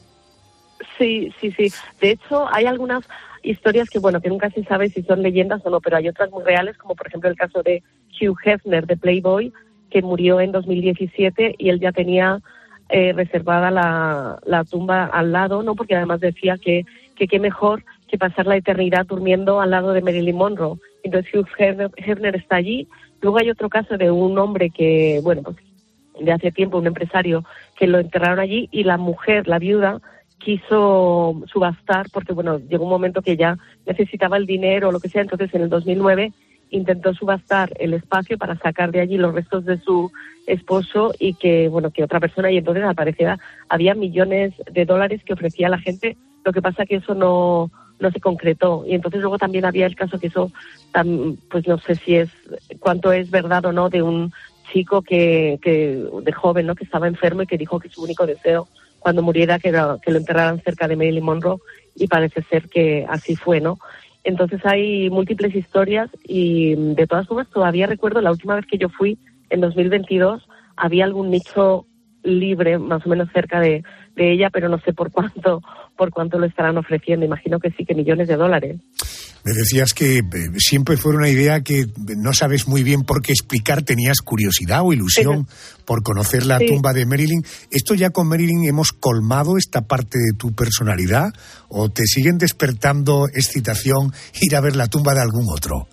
Sí, sí, sí. De hecho, hay algunas historias que, bueno, que nunca se sabe si son leyendas o no, pero hay otras muy reales, como por ejemplo el caso de Hugh Hefner de Playboy, que murió en 2017 y él ya tenía eh, reservada la, tumba al lado, ¿no? Porque además decía que que qué mejor que pasar la eternidad durmiendo al lado de Marilyn Monroe. Entonces Hugh Hefner, Hefner está allí. Luego hay otro caso de un hombre que, bueno, pues de hace tiempo, un empresario, que lo enterraron allí y la mujer, la viuda, quiso subastar porque, bueno, llegó un momento que ya necesitaba el dinero o lo que sea. Entonces, en el 2009 intentó subastar el espacio para sacar de allí los restos de su esposo y que, bueno, que otra persona, y entonces al parecer había millones de dólares que ofrecía la gente. Lo que pasa que eso no, no se concretó. Y entonces luego también había el caso que eso, pues no sé si es, cuánto es verdad o no, de un chico que, que de joven, ¿no? Que estaba enfermo y que dijo que su único deseo cuando muriera que, era- que lo enterraran cerca de Marilyn Monroe y parece ser que así fue, ¿no? Entonces hay múltiples historias y mm, de todas formas todavía recuerdo la última vez que yo fui en 2022 había algún nicho libre más o menos cerca de, de ella, pero no sé por cuánto por cuánto lo estarán ofreciendo. Imagino que sí que millones de dólares. Me decías que eh, siempre fue una idea que no sabes muy bien por qué explicar, tenías curiosidad o ilusión por conocer la Sí. tumba de Marilyn. ¿Esto ya con Marilyn hemos colmado esta parte de tu personalidad o te siguen despertando excitación ir a ver la tumba de algún otro?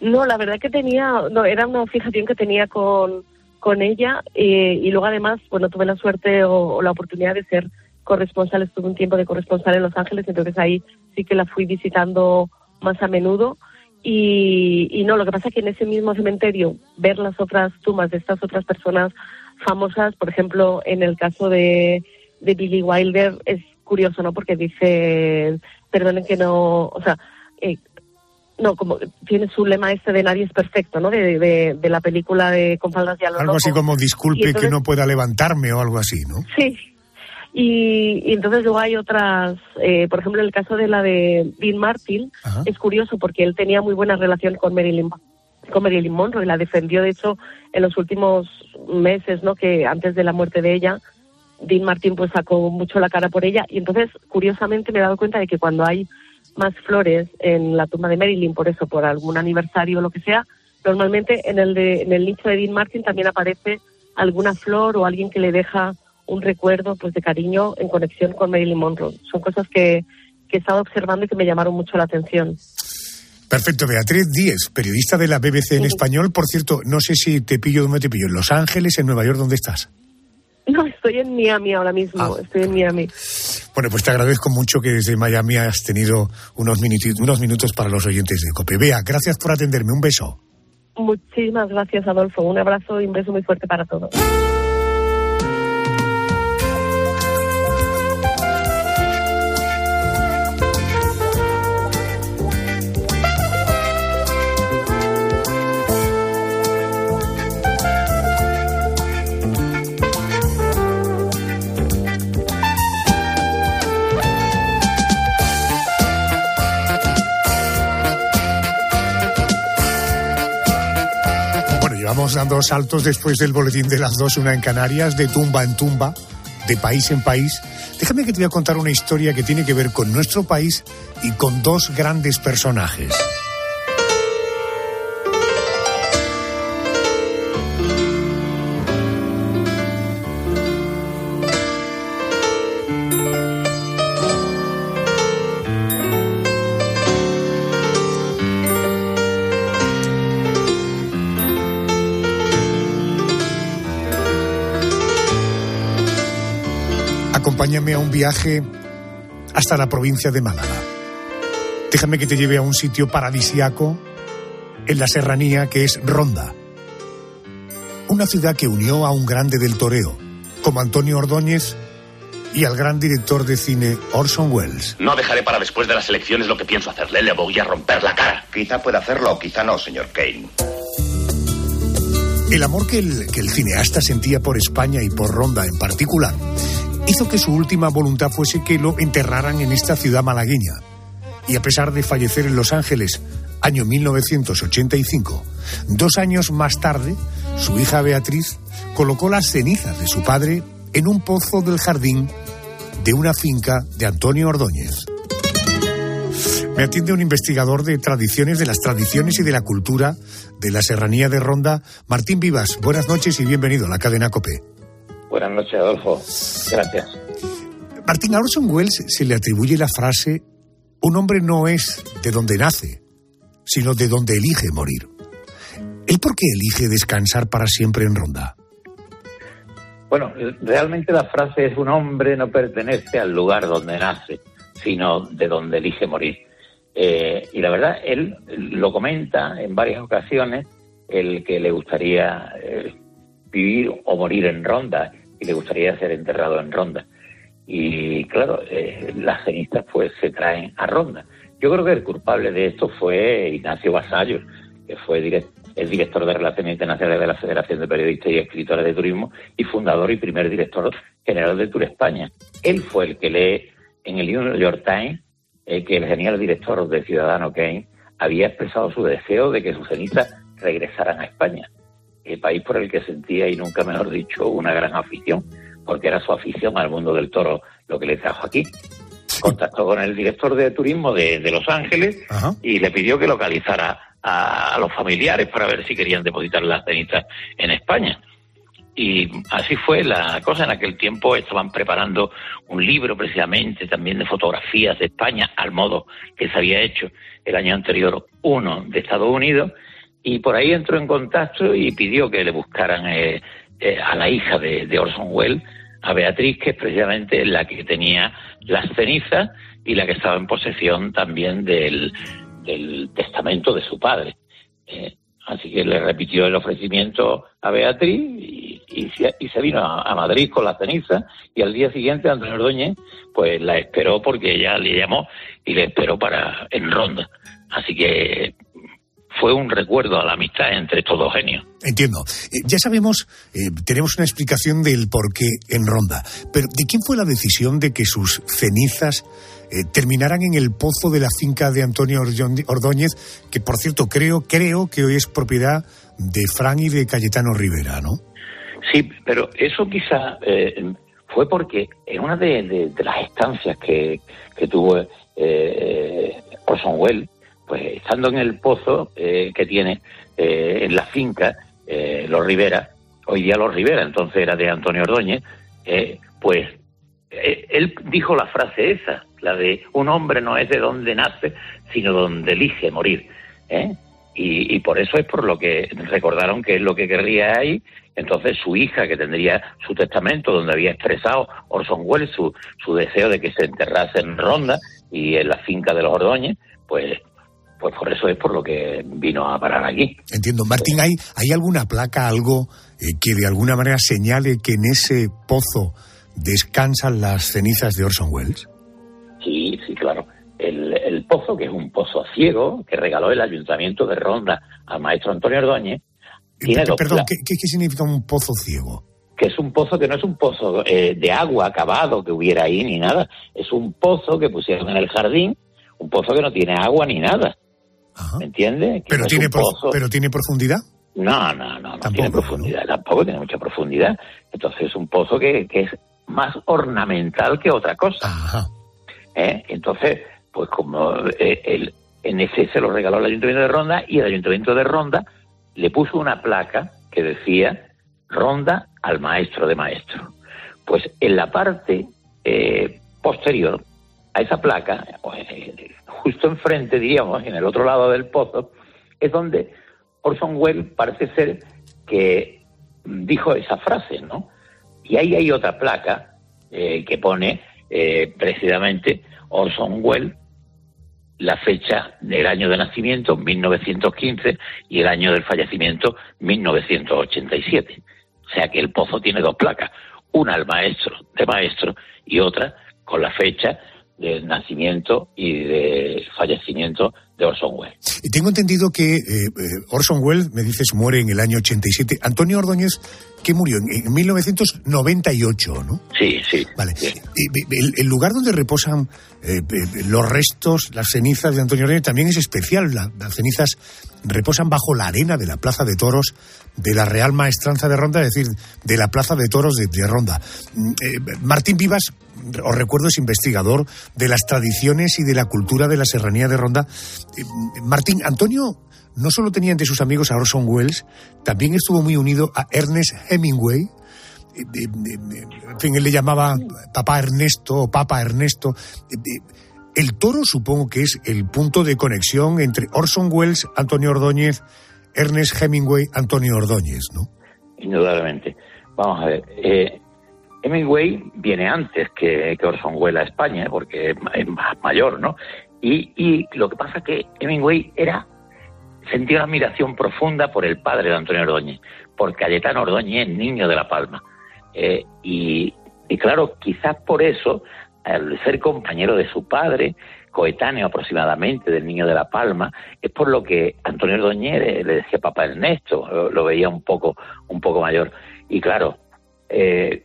No, la verdad que tenía, no, era una fijación que tenía con, con ella eh, y luego además, bueno, tuve la suerte o, la oportunidad de ser corresponsal, estuve un tiempo de corresponsal en Los Ángeles, entonces ahí sí que la fui visitando más a menudo y, y no, lo que pasa es que en ese mismo cementerio ver las otras tumbas de estas otras personas famosas, por ejemplo, en el caso de, de Billy Wilder es curioso, ¿no? Porque dice, perdonen que no, o sea, eh, no, como tiene su lema este de nadie es perfecto, ¿no? De, de, de la película de Con faldas y a Algo así como disculpe entonces- que no pueda levantarme o algo así, ¿no? Sí. Y, y entonces luego hay otras, eh, por ejemplo, en el caso de la de Dean Martin, es curioso porque él tenía muy buena relación con Marilyn, con Marilyn Monroe y la defendió, de hecho, en los últimos meses, ¿no? Que antes de la muerte de ella, Dean Martin pues sacó mucho la cara por ella y entonces, curiosamente, me he dado cuenta de que cuando hay más flores en la tumba de Marilyn, por eso, por algún aniversario o lo que sea, normalmente en el, de, en el nicho de Dean Martin también aparece alguna flor o alguien que le deja un recuerdo pues de cariño en conexión con Marilyn Monroe. Son cosas que, que he estado observando y que me llamaron mucho la atención. Perfecto, Beatriz Díez, periodista de la BBC en español. Por cierto, no sé si te pillo dónde te pillo, en Los Ángeles, en Nueva York, ¿dónde estás? No, estoy en Miami ahora mismo, estoy en Miami. Bueno, pues te agradezco mucho que desde Miami has tenido unos, unos minutos para los oyentes de COPE. Bea, gracias por atenderme. Un beso. Muchísimas gracias, Adolfo. Un abrazo y un beso muy fuerte para todos. Vamos dando saltos después del boletín de las dos, una en Canarias, de tumba en tumba, de país en país. Déjame que te voy a contar una historia que tiene que ver con nuestro país y con dos grandes personajes. A un viaje hasta la provincia de Málaga. Déjame que te lleve a un sitio paradisiaco en la serranía que es Ronda. Una ciudad que unió a un grande del toreo, como Antonio Ordóñez, y al gran director de cine Orson Welles. No dejaré para después de las elecciones lo que pienso hacerle. Le voy a romper la cara. Quizá pueda hacerlo o quizá no, señor Kane. El amor que el, que el cineasta sentía por España y por Ronda en particular hizo que su última voluntad fuese que lo enterraran en esta ciudad malagueña. Y a pesar de fallecer en Los Ángeles, año 1985, dos años más tarde, su hija Beatriz colocó las cenizas de su padre en un pozo del jardín de una finca de Antonio Ordóñez. Me atiende un investigador de tradiciones, de las tradiciones y de la cultura de la serranía de Ronda, Martín Vivas. Buenas noches y bienvenido a la cadena COPE. Buenas noches, Adolfo. Gracias. Martín, a Orson Welles se le atribuye la frase, un hombre no es de donde nace, sino de donde elige morir. ¿Él por qué elige descansar para siempre en Ronda? Bueno, realmente la frase es un hombre no pertenece al lugar donde nace, sino de donde elige morir. Eh, y la verdad, él lo comenta en varias ocasiones, el que le gustaría eh, vivir o morir en Ronda y le gustaría ser enterrado en Ronda. Y claro, eh, las cenizas pues se traen a Ronda. Yo creo que el culpable de esto fue Ignacio Vasallos, que fue direct- el director de Relaciones Internacionales de la Federación de Periodistas y Escritores de Turismo y fundador y primer director general de Tour España. Él fue el que lee en el New York Times eh, que el genial director de Ciudadano Kane había expresado su deseo de que sus cenizas regresaran a España, el país por el que sentía, y nunca mejor dicho, una gran afición, porque era su afición al mundo del toro lo que le trajo aquí. Contactó con el director de turismo de, de Los Ángeles y le pidió que localizara a, a los familiares para ver si querían depositar las cenizas en España. Y así fue la cosa. En aquel tiempo estaban preparando un libro precisamente también de fotografías de España, al modo que se había hecho el año anterior uno de Estados Unidos. Y por ahí entró en contacto y pidió que le buscaran eh, eh, a la hija de, Orson Welles, a Beatriz, que es precisamente la que tenía las cenizas y la que estaba en posesión también del, del testamento de su padre. Eh, así que le repitió el ofrecimiento a Beatriz y, se, y se vino a, Madrid con la ceniza y al día siguiente Antonio Ordóñez pues la esperó porque ella le llamó y le esperó para en ronda. Así que fue un recuerdo a la amistad entre estos dos genios. Entiendo. Eh, ya sabemos, eh, tenemos una explicación del por qué en Ronda, pero ¿de quién fue la decisión de que sus cenizas eh, terminaran en el pozo de la finca de Antonio Ordóñez, que por cierto creo, creo que hoy es propiedad de Fran y de Cayetano Rivera, ¿no? Sí, pero eso quizá eh, fue porque en una de, de- de las estancias que, que tuvo Orson Welles, pues estando en el pozo eh, que tiene eh, en la finca eh, Los Rivera, hoy día Los Rivera, entonces era de Antonio Ordóñez, eh, pues eh, él dijo la frase esa, la de un hombre no es de donde nace, sino donde elige morir. ¿eh? Y, y por eso es por lo que recordaron que es lo que querría ahí. Entonces su hija, que tendría su testamento, donde había expresado Orson Welles su, su deseo de que se enterrase en Ronda y en la finca de los Ordóñez, pues, pues por eso es por lo que vino a parar aquí. Entiendo. Martín, ¿hay, ¿hay alguna placa, algo eh, que de alguna manera señale que en ese pozo descansan las cenizas de Orson Welles? Sí, sí, claro. El, el pozo, que es un pozo ciego, que regaló el ayuntamiento de Ronda al maestro Antonio Ordóñez, tiene dos Perdón, pla- ¿qué, qué, qué significa un pozo ciego? que es un pozo que no es un pozo eh, de agua acabado que hubiera ahí ni nada, es un pozo que pusieron en el jardín, un pozo que no tiene agua ni nada. ¿Me entiendes? Que ¿Pero no tiene, pozo- ¿Pero tiene profundidad? No, no, no, no tiene profundidad, tampoco tiene mucha profundidad. Entonces es un pozo que, que es más ornamental que otra cosa. ¿Eh? Entonces, pues como eh, el, en ese se lo regaló el Ayuntamiento de Ronda y el Ayuntamiento de Ronda le puso una placa que decía Ronda al maestro de maestro. Pues en la parte eh, posterior a esa placa, justo enfrente, diríamos, en el otro lado del pozo, es donde Orson Welles parece ser que dijo esa frase, ¿no? Y ahí hay otra placa eh, que pone eh, precisamente Orson Welles la fecha del año de nacimiento, 1915, y el año del fallecimiento, 1987. O sea que el pozo tiene dos placas, una al maestro de maestro y otra con la fecha del nacimiento y de fallecimiento de Orson Welles. Y tengo entendido que eh, eh, Orson Welles, me dices, muere en el año 87. Antonio Ordóñez, ¿qué murió? En, en 1998, ¿no? Sí, sí. Vale. El, el lugar donde reposan eh, los restos, las cenizas de Antonio Ordóñez también es especial. La- las cenizas reposan bajo la arena de la Plaza de Toros de la Real Maestranza de Ronda, es decir, de la Plaza de Toros de, de Ronda. Mm, eh, Martín Vivas, os recuerdo, es investigador de las tradiciones y de la cultura de la serranía de Ronda. Eh, Martín, Antonio no solo tenía entre sus amigos a Orson Welles, también estuvo muy unido a Ernest Hemingway. Eh, eh, En fin, él le llamaba papá Ernesto o papa Ernesto. El toro supongo que es el punto de conexión entre Orson Welles, Antonio Ordóñez, Ernest Hemingway, Antonio Ordóñez, ¿no? Indudablemente. Vamos a ver. Hemingway viene antes que, que Orson Welles a España, porque es más mayor, ¿no? Y, lo que pasa es que Hemingway era sentía una admiración profunda por el padre de Antonio Ordóñez, por Cayetano Ordóñez, niño de La Palma. Eh, y, claro, quizás por eso, al ser compañero de su padre, coetáneo aproximadamente del niño de La Palma, es por lo que Antonio Ordóñez le, le decía papá Ernesto, lo, lo veía un poco, un poco mayor. Y claro, eh,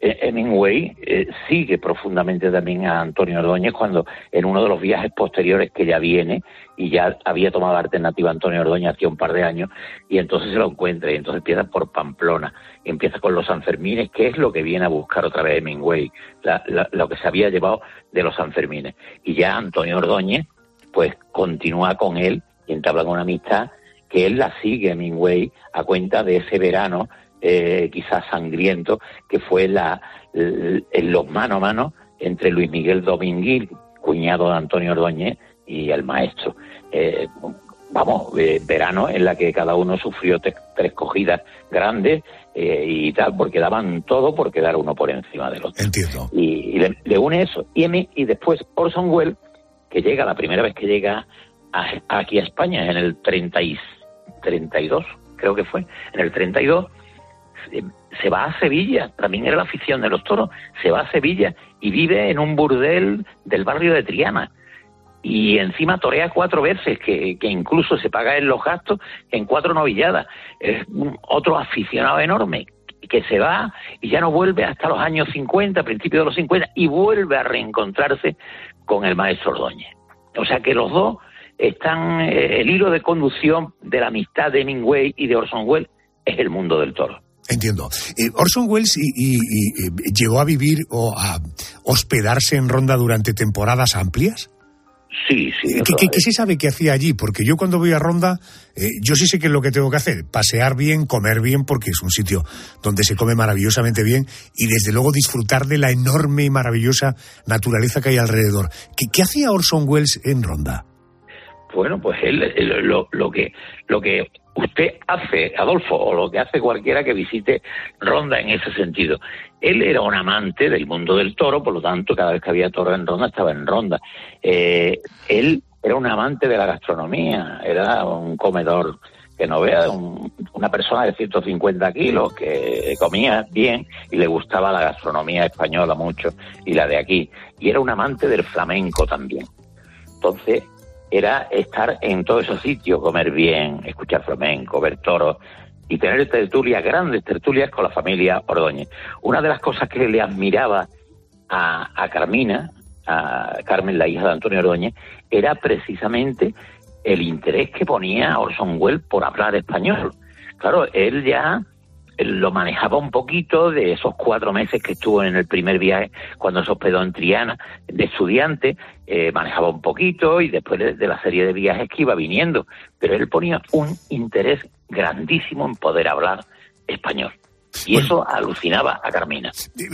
Hemingway eh, sigue profundamente también a Antonio Ordóñez cuando en uno de los viajes posteriores que ya viene y ya había tomado alternativa Antonio Ordóñez hacía un par de años y entonces se lo encuentra y entonces empieza por Pamplona. Empieza con los Sanfermines que es lo que viene a buscar otra vez Hemingway la- lo que se había llevado de los Sanfermines. Y ya Antonio Ordóñez pues continúa con él y entablan una amistad que él la sigue Hemingway a cuenta de ese verano eh, quizás sangriento que fue la, en los mano a mano entre Luis Miguel Dominguil, cuñado de Antonio Ordóñez, y el maestro. Eh, vamos, eh, verano en la que cada uno sufrió tres cogidas grandes eh, y tal, porque daban todo por quedar uno por encima del otro. Entiendo. Y, y le, le une eso. Y, y después Orson Welles, que llega, la primera vez que llega a- aquí a España, en el 30 y, 32, creo que fue, en el 32, se, se va a Sevilla, también era la afición de los toros, se va a Sevilla y vive en un burdel del barrio de Triana. Y encima torea cuatro veces, que, que incluso se paga en los gastos en cuatro novilladas. Es un- otro aficionado enorme que se va y ya no vuelve hasta los años 50, principios de los 50, y vuelve a reencontrarse con el maestro Ordóñez. O sea que los dos están, eh, el hilo de conducción de la amistad de Hemingway y de Orson Welles es el mundo del toro. Entiendo. Eh, Orson Welles y, y- y, eh, llegó a vivir o a hospedarse en Ronda durante temporadas amplias. Sí, sí. ¿Qué, qué- qué se sabe que hacía allí? Porque yo cuando voy a Ronda, eh, yo sí sé qué es lo que tengo que hacer. Pasear bien, comer bien, porque es un sitio donde se come maravillosamente bien y desde luego disfrutar de la enorme y maravillosa naturaleza que hay alrededor. ¿Qué, qué hacía Orson Welles en Ronda? Bueno, pues él, él- lo, lo que lo que usted hace, Adolfo, o lo que hace cualquiera que visite Ronda en ese sentido. Él era un amante del mundo del toro, por lo tanto, cada vez que había toro en Ronda estaba en Ronda. Eh, él era un amante de la gastronomía, era un comedor que no vea, un- una persona de 150 kilos que comía bien y le gustaba la gastronomía española mucho y la de aquí. Y era un amante del flamenco también. Entonces, era estar en todos esos sitios, comer bien, escuchar flamenco, ver toros y tener tertulias, grandes tertulias con la familia Ordóñez. Una de las cosas que le admiraba a, a Carmina, a Carmen, la hija de Antonio Ordóñez, era precisamente el interés que ponía Orson Welles por hablar español. claro, él ya lo manejaba un poquito de esos cuatro meses que estuvo en el primer viaje cuando se hospedó en Triana de estudiante, eh, manejaba un poquito y después de, de, la serie de viajes que iba viniendo, pero él ponía un interés grandísimo en poder hablar español. Y bueno, eso alucinaba a Carmina.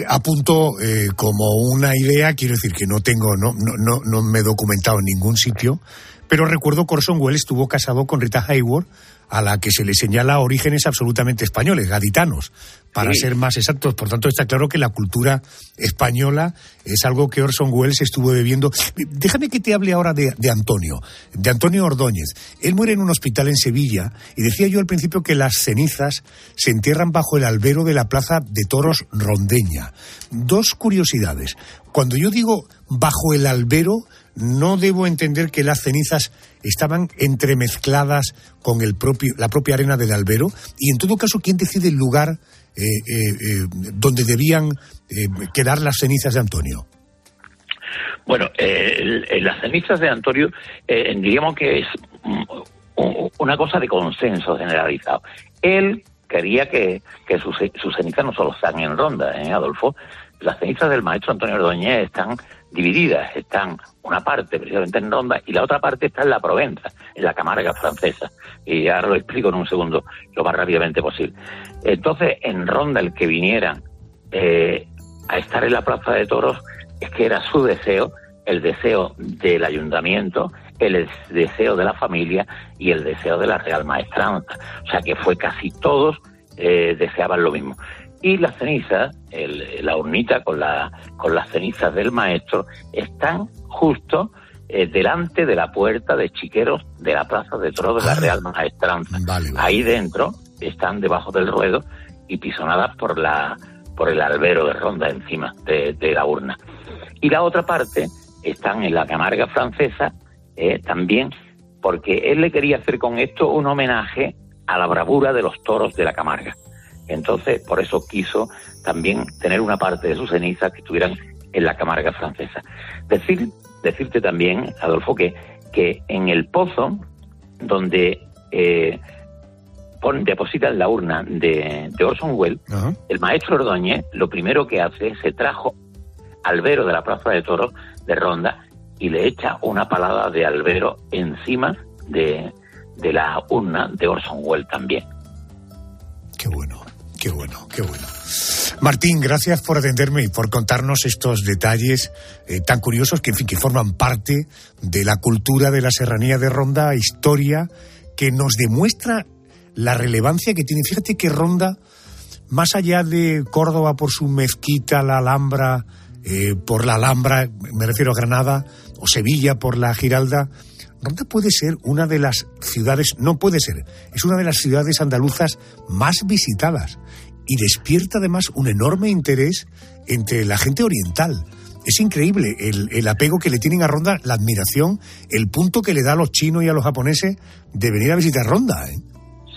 Apunto eh, como una idea, quiero decir que no tengo, no, no, no, no me he documentado en ningún sitio, pero recuerdo que Orson Welles estuvo casado con Rita Hayworth, a la que se le señala orígenes absolutamente españoles, gaditanos, para sí. ser más exactos. Por tanto, está claro que la cultura española es algo que Orson Welles estuvo bebiendo. Déjame que te hable ahora de, de, Antonio, de Antonio Ordóñez. Él muere en un hospital en Sevilla y decía yo al principio que las cenizas se entierran bajo el albero de la plaza de toros rondeña. Dos curiosidades. Cuando yo digo bajo el albero, no debo entender que las cenizas estaban entremezcladas con el propio, la propia arena del albero y en todo caso quién decide el lugar eh, eh, eh, donde debían quedar las cenizas de Antonio. Bueno, las cenizas de Antonio diríamos que es una cosa de consenso generalizado. Él quería que, que sus, sus cenizas no solo están en ronda, ¿eh, Adolfo? Las cenizas del maestro Antonio Ordóñez están divididas, están una parte precisamente en Ronda y la otra parte está en la Provenza, en la Camarga francesa. Y ahora lo explico en un segundo, lo más rápidamente posible. Entonces, en Ronda el que viniera eh, a estar en la Plaza de Toros es que era su deseo, el deseo del ayuntamiento, el deseo de la familia y el deseo de la Real Maestranza. O sea que fue casi todos eh, deseaban lo mismo y las cenizas, el, la urnita con, la, con las cenizas del maestro, están justo eh, delante de la puerta de chiqueros de la Plaza de Toros de la Real Maestranza. Vale, vale. Ahí dentro están debajo del ruedo y pisonadas por, la, por el albero de ronda encima de, de la urna. Y la otra parte están en la Camarga francesa eh, también, porque él le quería hacer con esto un homenaje a la bravura de los toros de la Camarga. Entonces, por eso quiso también tener una parte de sus cenizas que estuvieran en la Camarga francesa. Decir, decirte también, Adolfo, que, que en el pozo donde eh, pon, depositan la urna de, de Orson Welles, uh -huh. el maestro Ordóñez lo primero que hace es se trajo albero de la Plaza de Toros de Ronda y le echa una palada de albero encima de, de la urna de Orson Welles también. Qué bueno. Qué bueno, qué bueno. Martín, gracias por atenderme y por contarnos estos detalles eh, tan curiosos que, en fin, que forman parte de la cultura de la serranía de Ronda, historia que nos demuestra la relevancia que tiene. Fíjate que Ronda, más allá de Córdoba por su mezquita, la Alhambra, eh, por la Alhambra, me refiero a Granada, o Sevilla por la Giralda, Ronda puede ser una de las ciudades, no puede ser, es una de las ciudades andaluzas más visitadas y despierta además un enorme interés entre la gente oriental. Es increíble el, el, apego que le tienen a Ronda, la admiración, el punto que le da a los chinos y a los japoneses de venir a visitar Ronda. ¿eh?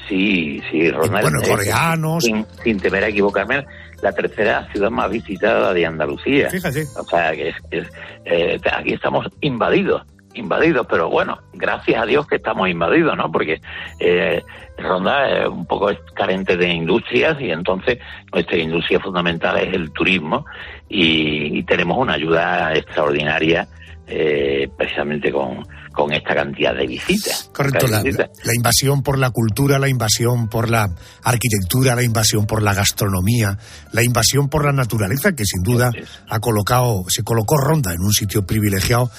Sí, sí, Ronda. Y, bueno, es, coreanos. Sin, sin, temer a equivocarme, la tercera ciudad más visitada de Andalucía. Fíjate. O sea, que es, es, eh, aquí estamos invadidos invadidos, pero bueno, gracias a Dios que estamos invadidos, ¿no? Porque eh, Ronda es un poco carente de industrias y entonces nuestra industria fundamental es el turismo y, y tenemos una ayuda extraordinaria eh, precisamente con, con esta cantidad de visitas. Correcto, la, la, la, invasión por la cultura, la invasión por la arquitectura, la invasión por la gastronomía, la invasión por la naturaleza, que sin duda ha colocado, se colocó Ronda en un sitio privilegiado.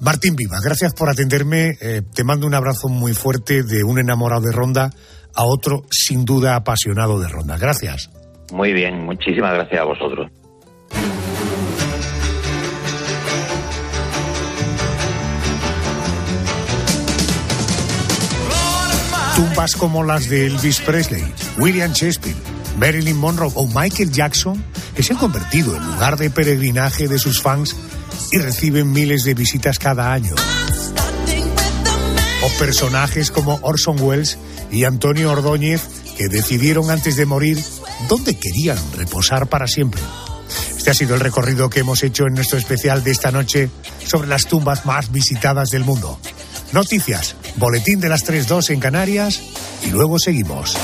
Martín Viva, gracias por atenderme. Eh, te mando un abrazo muy fuerte de un enamorado de Ronda a otro sin duda apasionado de Ronda. Gracias. Muy bien, muchísimas gracias a vosotros. Tumbas como las de Elvis Presley, William Shakespeare, Marilyn Monroe o Michael Jackson, que se han convertido en lugar de peregrinaje de sus fans y reciben miles de visitas cada año. O personajes como Orson Welles y Antonio Ordóñez, que decidieron antes de morir dónde querían reposar para siempre. Este ha sido el recorrido que hemos hecho en nuestro especial de esta noche sobre las tumbas más visitadas del mundo. Noticias, boletín de las 3.2 en Canarias y luego seguimos.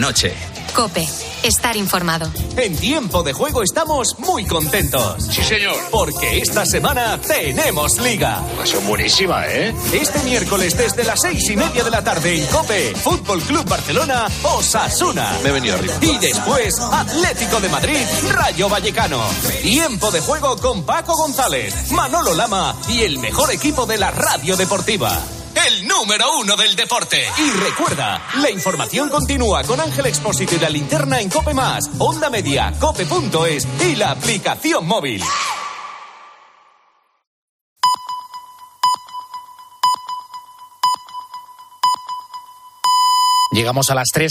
Noche. Cope. Estar informado. En tiempo de juego estamos muy contentos. Sí, señor. Porque esta semana tenemos liga. Son buenísima, ¿eh? Este miércoles desde las seis y media de la tarde en Cope, Fútbol Club Barcelona, Osasuna. Me he venido arriba. Y después, Atlético de Madrid, Rayo Vallecano. Tiempo de juego con Paco González, Manolo Lama y el mejor equipo de la radio deportiva. El número uno del deporte. Y recuerda, la información continúa con Ángel Expósito y la linterna en Cope Más, Onda Media, Cope.es y la aplicación móvil. Llegamos a las 3.